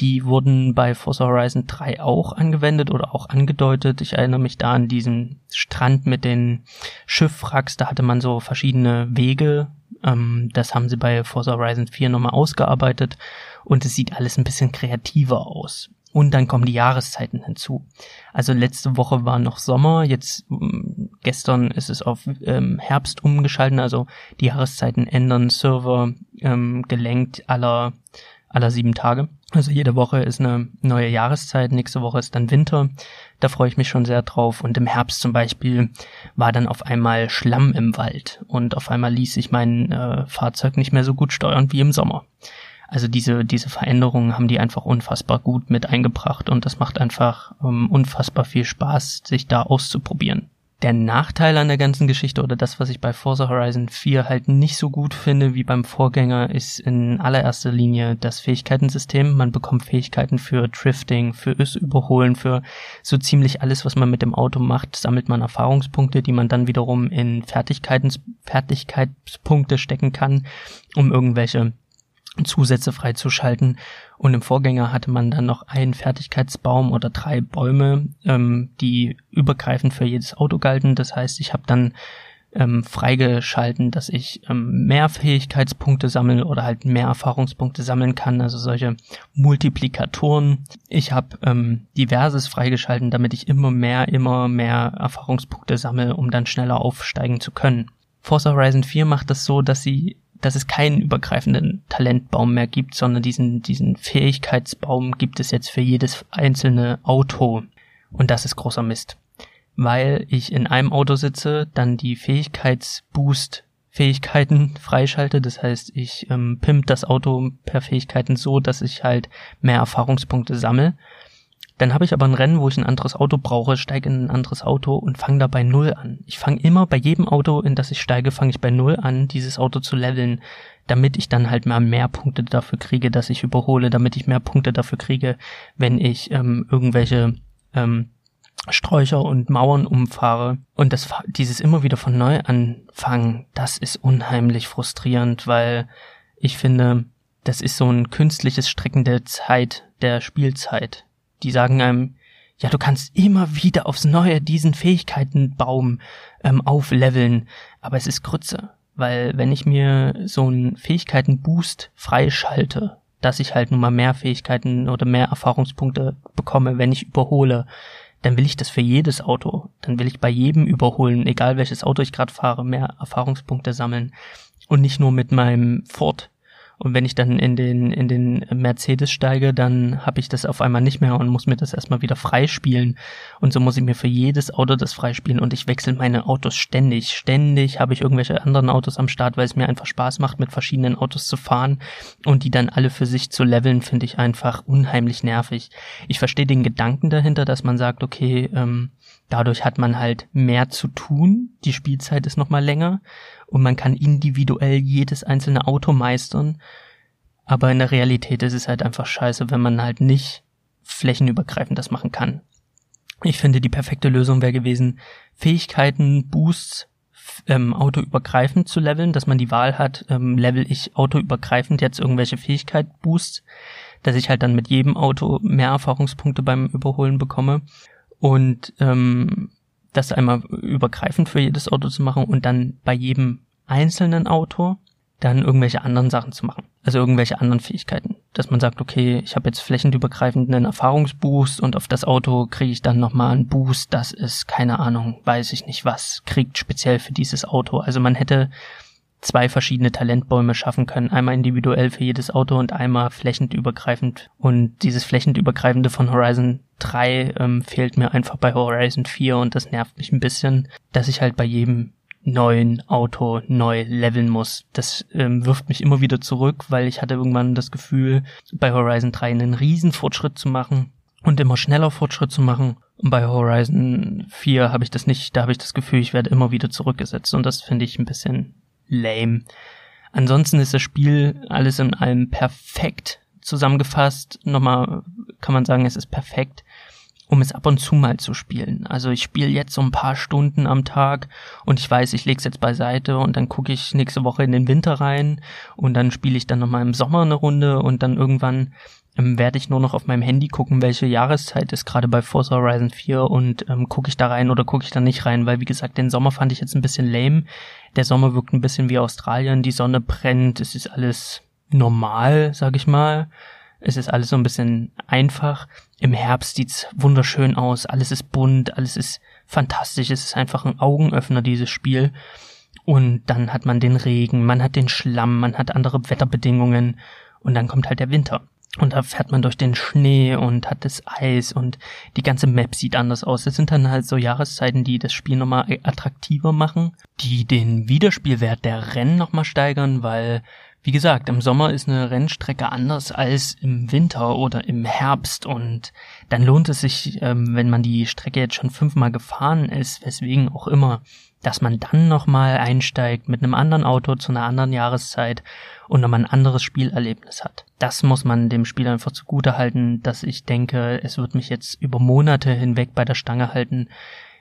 Die wurden bei Forza Horizon 3 auch angewendet oder auch angedeutet. Ich erinnere mich da an diesen Strand mit den Schiffwracks. Da hatte man so verschiedene Wege. Ähm, das haben sie bei Forza Horizon 4 nochmal ausgearbeitet. Und es sieht alles ein bisschen kreativer aus. Und dann kommen die Jahreszeiten hinzu. Also letzte Woche war noch Sommer, jetzt ähm, gestern ist es auf ähm, Herbst umgeschalten, also die Jahreszeiten ändern Server ähm, gelenkt aller aller sieben Tage. Also jede Woche ist eine neue Jahreszeit, nächste Woche ist dann Winter. Da freue ich mich schon sehr drauf. Und im Herbst zum Beispiel war dann auf einmal Schlamm im Wald und auf einmal ließ sich mein äh, Fahrzeug nicht mehr so gut steuern wie im Sommer. Also diese, diese Veränderungen haben die einfach unfassbar gut mit eingebracht und das macht einfach ähm, unfassbar viel Spaß, sich da auszuprobieren. Der Nachteil an der ganzen Geschichte oder das, was ich bei Forza Horizon 4 halt nicht so gut finde wie beim Vorgänger, ist in allererster Linie das Fähigkeitensystem. Man bekommt Fähigkeiten für Drifting, für Überholen, für so ziemlich alles, was man mit dem Auto macht, sammelt man Erfahrungspunkte, die man dann wiederum in Fertigkeiten, Fertigkeitspunkte stecken kann, um irgendwelche Zusätze freizuschalten. Und im Vorgänger hatte man dann noch einen Fertigkeitsbaum oder drei Bäume, ähm, die übergreifend für jedes Auto galten. Das heißt, ich habe dann ähm, freigeschalten, dass ich ähm, mehr Fähigkeitspunkte sammeln oder halt mehr Erfahrungspunkte sammeln kann, also solche Multiplikatoren. Ich habe ähm, diverses freigeschalten, damit ich immer mehr, immer mehr Erfahrungspunkte sammle, um dann schneller aufsteigen zu können. Forza Horizon 4 macht das so, dass sie dass es keinen übergreifenden Talentbaum mehr gibt, sondern diesen, diesen Fähigkeitsbaum gibt es jetzt für jedes einzelne Auto. Und das ist großer Mist. Weil ich in einem Auto sitze, dann die Fähigkeitsboost Fähigkeiten freischalte. Das heißt, ich ähm, pimp das Auto per Fähigkeiten so, dass ich halt mehr Erfahrungspunkte sammle. Dann habe ich aber ein Rennen, wo ich ein anderes Auto brauche, steige in ein anderes Auto und fange da bei Null an. Ich fange immer bei jedem Auto, in das ich steige, fange ich bei Null an, dieses Auto zu leveln, damit ich dann halt mal mehr Punkte dafür kriege, dass ich überhole, damit ich mehr Punkte dafür kriege, wenn ich ähm, irgendwelche ähm, Sträucher und Mauern umfahre. Und das, dieses immer wieder von neu anfangen, das ist unheimlich frustrierend, weil ich finde, das ist so ein künstliches Strecken der Zeit, der Spielzeit die sagen einem, ja, du kannst immer wieder aufs Neue diesen Fähigkeitenbaum ähm, aufleveln, aber es ist Grütze, weil wenn ich mir so einen Fähigkeitenboost freischalte, dass ich halt nun mal mehr Fähigkeiten oder mehr Erfahrungspunkte bekomme, wenn ich überhole, dann will ich das für jedes Auto. Dann will ich bei jedem Überholen, egal welches Auto ich gerade fahre, mehr Erfahrungspunkte sammeln. Und nicht nur mit meinem Ford, und wenn ich dann in den, in den Mercedes steige, dann habe ich das auf einmal nicht mehr und muss mir das erstmal wieder freispielen. Und so muss ich mir für jedes Auto das freispielen und ich wechsle meine Autos ständig. Ständig habe ich irgendwelche anderen Autos am Start, weil es mir einfach Spaß macht, mit verschiedenen Autos zu fahren und die dann alle für sich zu leveln, finde ich einfach unheimlich nervig. Ich verstehe den Gedanken dahinter, dass man sagt, okay, ähm, dadurch hat man halt mehr zu tun, die Spielzeit ist nochmal länger und man kann individuell jedes einzelne Auto meistern. Aber in der Realität ist es halt einfach scheiße, wenn man halt nicht flächenübergreifend das machen kann. Ich finde, die perfekte Lösung wäre gewesen, Fähigkeiten, Boosts, ähm, autoübergreifend zu leveln, dass man die Wahl hat, ähm, level ich autoübergreifend jetzt irgendwelche Fähigkeit-Boosts, dass ich halt dann mit jedem Auto mehr Erfahrungspunkte beim Überholen bekomme. Und ähm, das einmal übergreifend für jedes Auto zu machen und dann bei jedem einzelnen Auto dann irgendwelche anderen Sachen zu machen. Also irgendwelche anderen Fähigkeiten. Dass man sagt, okay, ich habe jetzt flächenübergreifend einen Erfahrungsboost und auf das Auto kriege ich dann nochmal einen Boost, das ist, keine Ahnung, weiß ich nicht was, kriegt speziell für dieses Auto. Also man hätte zwei verschiedene Talentbäume schaffen können. Einmal individuell für jedes Auto und einmal flächendübergreifend. Und dieses flächendübergreifende von Horizon 3 ähm, fehlt mir einfach bei Horizon 4 und das nervt mich ein bisschen, dass ich halt bei jedem neuen Auto neu leveln muss. Das ähm, wirft mich immer wieder zurück, weil ich hatte irgendwann das Gefühl, bei Horizon 3 einen riesen Fortschritt zu machen und immer schneller Fortschritt zu machen. Und bei Horizon 4 habe ich das nicht, da habe ich das Gefühl, ich werde immer wieder zurückgesetzt und das finde ich ein bisschen lame. Ansonsten ist das Spiel alles in allem perfekt zusammengefasst. Nochmal kann man sagen, es ist perfekt, um es ab und zu mal zu spielen. Also ich spiele jetzt so ein paar Stunden am Tag und ich weiß, ich lege es jetzt beiseite und dann gucke ich nächste Woche in den Winter rein und dann spiele ich dann nochmal im Sommer eine Runde und dann irgendwann ähm, werde ich nur noch auf meinem Handy gucken, welche Jahreszeit ist gerade bei Forza Horizon 4 und ähm, gucke ich da rein oder gucke ich da nicht rein, weil wie gesagt, den Sommer fand ich jetzt ein bisschen lame. Der Sommer wirkt ein bisschen wie Australien, die Sonne brennt, es ist alles normal, sag ich mal. Es ist alles so ein bisschen einfach. Im Herbst sieht's wunderschön aus, alles ist bunt, alles ist fantastisch, es ist einfach ein Augenöffner, dieses Spiel. Und dann hat man den Regen, man hat den Schlamm, man hat andere Wetterbedingungen und dann kommt halt der Winter. Und da fährt man durch den Schnee und hat das Eis und die ganze Map sieht anders aus. Das sind dann halt so Jahreszeiten, die das Spiel nochmal attraktiver machen, die den Wiederspielwert der Rennen nochmal steigern, weil, wie gesagt, im Sommer ist eine Rennstrecke anders als im Winter oder im Herbst und dann lohnt es sich, ähm, wenn man die Strecke jetzt schon fünfmal gefahren ist, weswegen auch immer, dass man dann nochmal einsteigt mit einem anderen Auto zu einer anderen Jahreszeit und nochmal ein anderes Spielerlebnis hat. Das muss man dem Spiel einfach zugute halten, dass ich denke, es wird mich jetzt über Monate hinweg bei der Stange halten.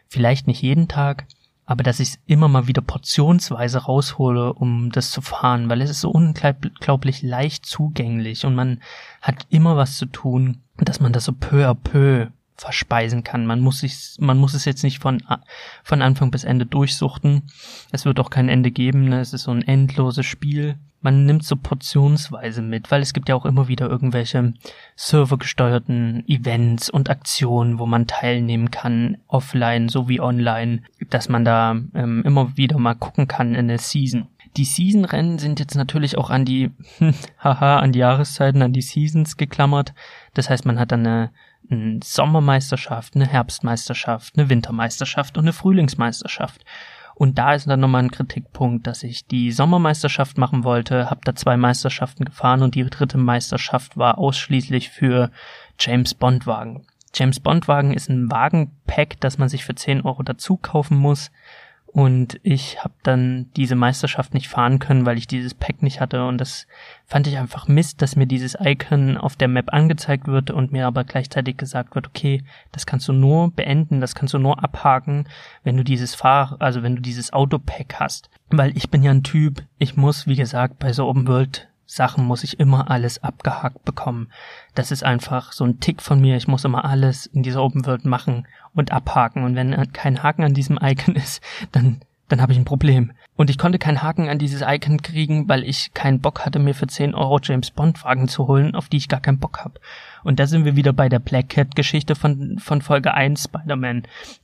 Vielleicht nicht jeden Tag, aber dass ich es immer mal wieder portionsweise raushole, um das zu fahren, weil es ist so unglaublich leicht zugänglich und man hat immer was zu tun, dass man das so peu à peu verspeisen kann. Man muss sich, man muss es jetzt nicht von, von Anfang bis Ende durchsuchten. Es wird auch kein Ende geben. Ne? Es ist so ein endloses Spiel. Man nimmt so portionsweise mit, weil es gibt ja auch immer wieder irgendwelche servergesteuerten Events und Aktionen, wo man teilnehmen kann, offline sowie online, dass man da ähm, immer wieder mal gucken kann in der Season. Die Season-Rennen sind jetzt natürlich auch an die, haha, an die Jahreszeiten, an die Seasons geklammert. Das heißt, man hat dann eine, eine Sommermeisterschaft, eine Herbstmeisterschaft, eine Wintermeisterschaft und eine Frühlingsmeisterschaft. Und da ist dann nochmal ein Kritikpunkt, dass ich die Sommermeisterschaft machen wollte, habe da zwei Meisterschaften gefahren und die dritte Meisterschaft war ausschließlich für James Bond Wagen. James Bond Wagen ist ein Wagenpack, das man sich für 10 Euro dazu kaufen muss. Und ich habe dann diese Meisterschaft nicht fahren können, weil ich dieses Pack nicht hatte. Und das fand ich einfach Mist, dass mir dieses Icon auf der Map angezeigt wird und mir aber gleichzeitig gesagt wird, okay, das kannst du nur beenden, das kannst du nur abhaken, wenn du dieses Fahr, also wenn du dieses Autopack hast. Weil ich bin ja ein Typ, ich muss, wie gesagt, bei so Open World Sachen muss ich immer alles abgehakt bekommen. Das ist einfach so ein Tick von mir. Ich muss immer alles in dieser Open World machen und abhaken. Und wenn kein Haken an diesem Icon ist, dann, dann habe ich ein Problem. Und ich konnte keinen Haken an dieses Icon kriegen, weil ich keinen Bock hatte, mir für 10 Euro James Bond Wagen zu holen, auf die ich gar keinen Bock habe. Und da sind wir wieder bei der Black Cat Geschichte von, von Folge 1 Spider-Man.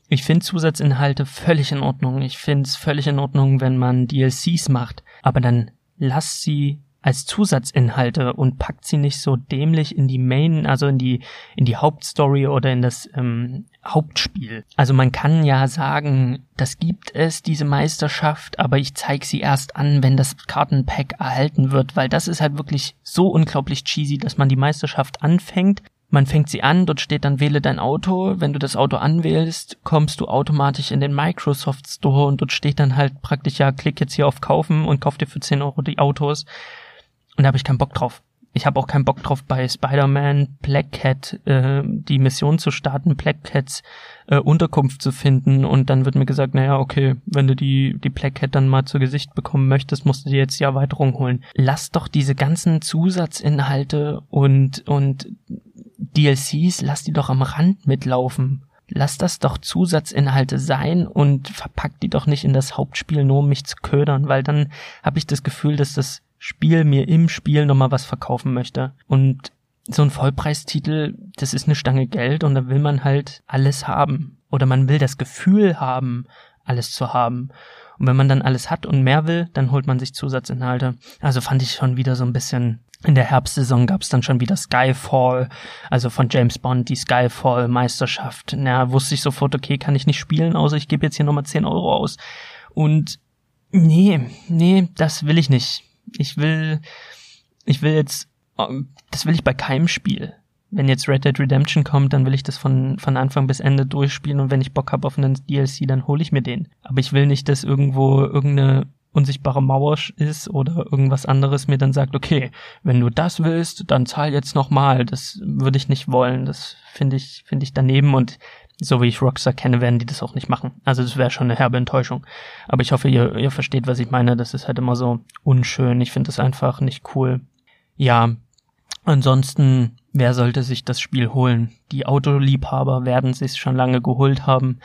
Ich finde Zusatzinhalte völlig in Ordnung. Ich finde es völlig in Ordnung, wenn man DLCs macht. Aber dann lasst sie als Zusatzinhalte und packt sie nicht so dämlich in die Main, also in die in die Hauptstory oder in das ähm, Hauptspiel. Also man kann ja sagen, das gibt es, diese Meisterschaft, aber ich zeige sie erst an, wenn das Kartenpack erhalten wird, weil das ist halt wirklich so unglaublich cheesy, dass man die Meisterschaft anfängt man fängt sie an, dort steht dann wähle dein Auto. Wenn du das Auto anwählst, kommst du automatisch in den Microsoft Store und dort steht dann halt praktisch, ja, klick jetzt hier auf kaufen und kauf dir für 10 Euro die Autos. Und da habe ich keinen Bock drauf. Ich habe auch keinen Bock drauf, bei Spider-Man Black Cat äh, die Mission zu starten, Black Cats äh, Unterkunft zu finden und dann wird mir gesagt, naja, okay, wenn du die, die Black Cat dann mal zu Gesicht bekommen möchtest, musst du dir jetzt die Erweiterung holen. Lass doch diese ganzen Zusatzinhalte und, und DLCs, lass die doch am Rand mitlaufen. Lass das doch Zusatzinhalte sein und verpack die doch nicht in das Hauptspiel nur, um mich zu ködern, weil dann habe ich das Gefühl, dass das Spiel mir im Spiel nochmal was verkaufen möchte. Und so ein Vollpreistitel, das ist eine Stange Geld und da will man halt alles haben. Oder man will das Gefühl haben, alles zu haben. Und wenn man dann alles hat und mehr will, dann holt man sich Zusatzinhalte. Also fand ich schon wieder so ein bisschen. In der Herbstsaison gab es dann schon wieder Skyfall, also von James Bond, die Skyfall-Meisterschaft. Na, wusste ich sofort, okay, kann ich nicht spielen, außer ich gebe jetzt hier nochmal 10 Euro aus. Und nee, nee, das will ich nicht ich will, ich will jetzt, ähm, das will ich bei keinem Spiel. Wenn jetzt Red Dead Redemption kommt, dann will ich das von, von Anfang bis Ende durchspielen und wenn ich Bock habe auf einen DLC, dann hole ich mir den. Aber ich will nicht, dass irgendwo irgendeine unsichtbare Mauer ist oder irgendwas anderes mir dann sagt, okay, wenn du das willst, dann zahl jetzt nochmal. Das würde ich nicht wollen. Das finde ich, finde ich daneben und so wie ich Rockstar kenne, werden die das auch nicht machen. Also das wäre schon eine herbe Enttäuschung. Aber ich hoffe, ihr, ihr versteht, was ich meine. Das ist halt immer so unschön. Ich finde das einfach nicht cool. Ja, ansonsten, wer sollte sich das Spiel holen? Die Autoliebhaber werden sich schon lange geholt haben.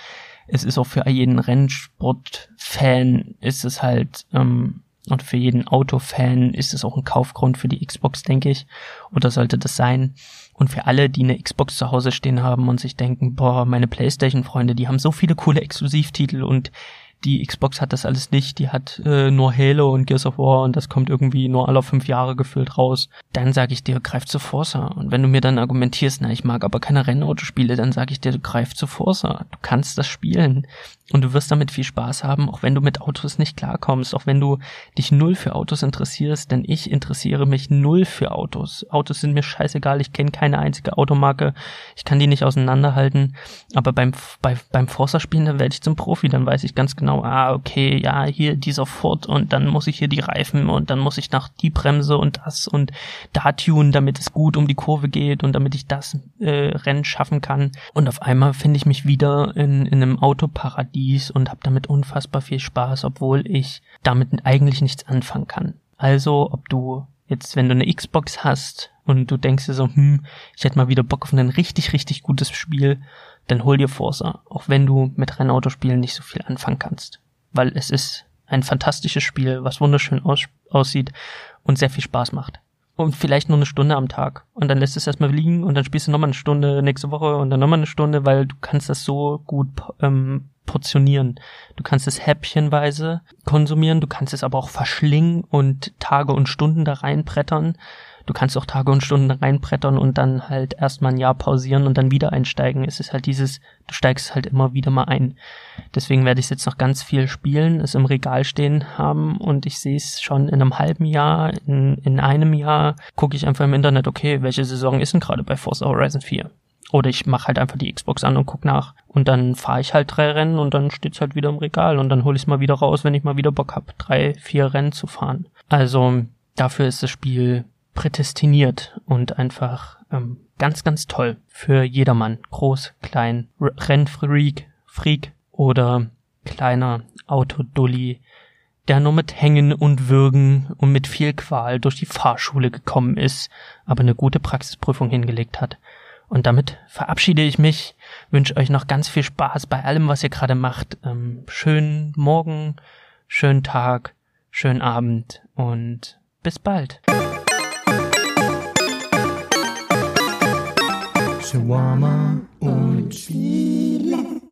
Es ist auch für jeden Rennsport-Fan ist es halt ähm, und für jeden Autofan ist es auch ein Kaufgrund für die Xbox, denke ich. Oder sollte das sein? Und für alle, die eine Xbox zu Hause stehen haben und sich denken, boah, meine Playstation-Freunde, die haben so viele coole Exklusivtitel und die Xbox hat das alles nicht, die hat äh, nur Halo und Gears of War und das kommt irgendwie nur alle fünf Jahre gefühlt raus. Dann sage ich dir, greif zu Forza. Und wenn du mir dann argumentierst, na, ich mag aber keine Rennautospiele, dann sage ich dir, greif zu Forza. Du kannst das spielen. Und du wirst damit viel Spaß haben, auch wenn du mit Autos nicht klarkommst, auch wenn du dich null für Autos interessierst, denn ich interessiere mich null für Autos. Autos sind mir scheißegal, ich kenne keine einzige Automarke, ich kann die nicht auseinanderhalten, aber beim, bei, beim Forza-Spielen, da werde ich zum Profi, dann weiß ich ganz genau, ah, okay, ja, hier dieser Ford und dann muss ich hier die Reifen und dann muss ich nach die Bremse und das und da tunen, damit es gut um die Kurve geht und damit ich das äh, Rennen schaffen kann. Und auf einmal finde ich mich wieder in, in einem Autoparadies dies und habe damit unfassbar viel Spaß, obwohl ich damit eigentlich nichts anfangen kann. Also, ob du jetzt, wenn du eine Xbox hast und du denkst dir so, hm, ich hätte mal wieder Bock auf ein richtig, richtig gutes Spiel, dann hol dir Forza, auch wenn du mit Rennautospielen nicht so viel anfangen kannst. Weil es ist ein fantastisches Spiel, was wunderschön aus aussieht und sehr viel Spaß macht. Und vielleicht nur eine Stunde am Tag. Und dann lässt es erstmal liegen und dann spielst du nochmal eine Stunde nächste Woche und dann nochmal eine Stunde, weil du kannst das so gut ähm, portionieren. Du kannst es häppchenweise konsumieren, du kannst es aber auch verschlingen und Tage und Stunden da reinbrettern. Du kannst auch Tage und Stunden reinbrettern und dann halt erstmal ein Jahr pausieren und dann wieder einsteigen. Es ist halt dieses, du steigst halt immer wieder mal ein. Deswegen werde ich es jetzt noch ganz viel spielen, es im Regal stehen haben und ich sehe es schon in einem halben Jahr, in, in einem Jahr gucke ich einfach im Internet, okay, welche Saison ist denn gerade bei Forza Horizon 4? Oder ich mache halt einfach die Xbox an und guck nach. Und dann fahre ich halt drei Rennen und dann steht's halt wieder im Regal und dann hole ich es mal wieder raus, wenn ich mal wieder Bock hab, drei, vier Rennen zu fahren. Also dafür ist das Spiel prädestiniert und einfach ähm, ganz, ganz toll für jedermann. Groß, klein, Rennfreak, Freak oder kleiner Autodulli, der nur mit Hängen und Würgen und mit viel Qual durch die Fahrschule gekommen ist, aber eine gute Praxisprüfung hingelegt hat. Und damit verabschiede ich mich, wünsche euch noch ganz viel Spaß bei allem, was ihr gerade macht. Ähm, schönen Morgen, schönen Tag, schönen Abend und bis bald. Shawarma und Spiele.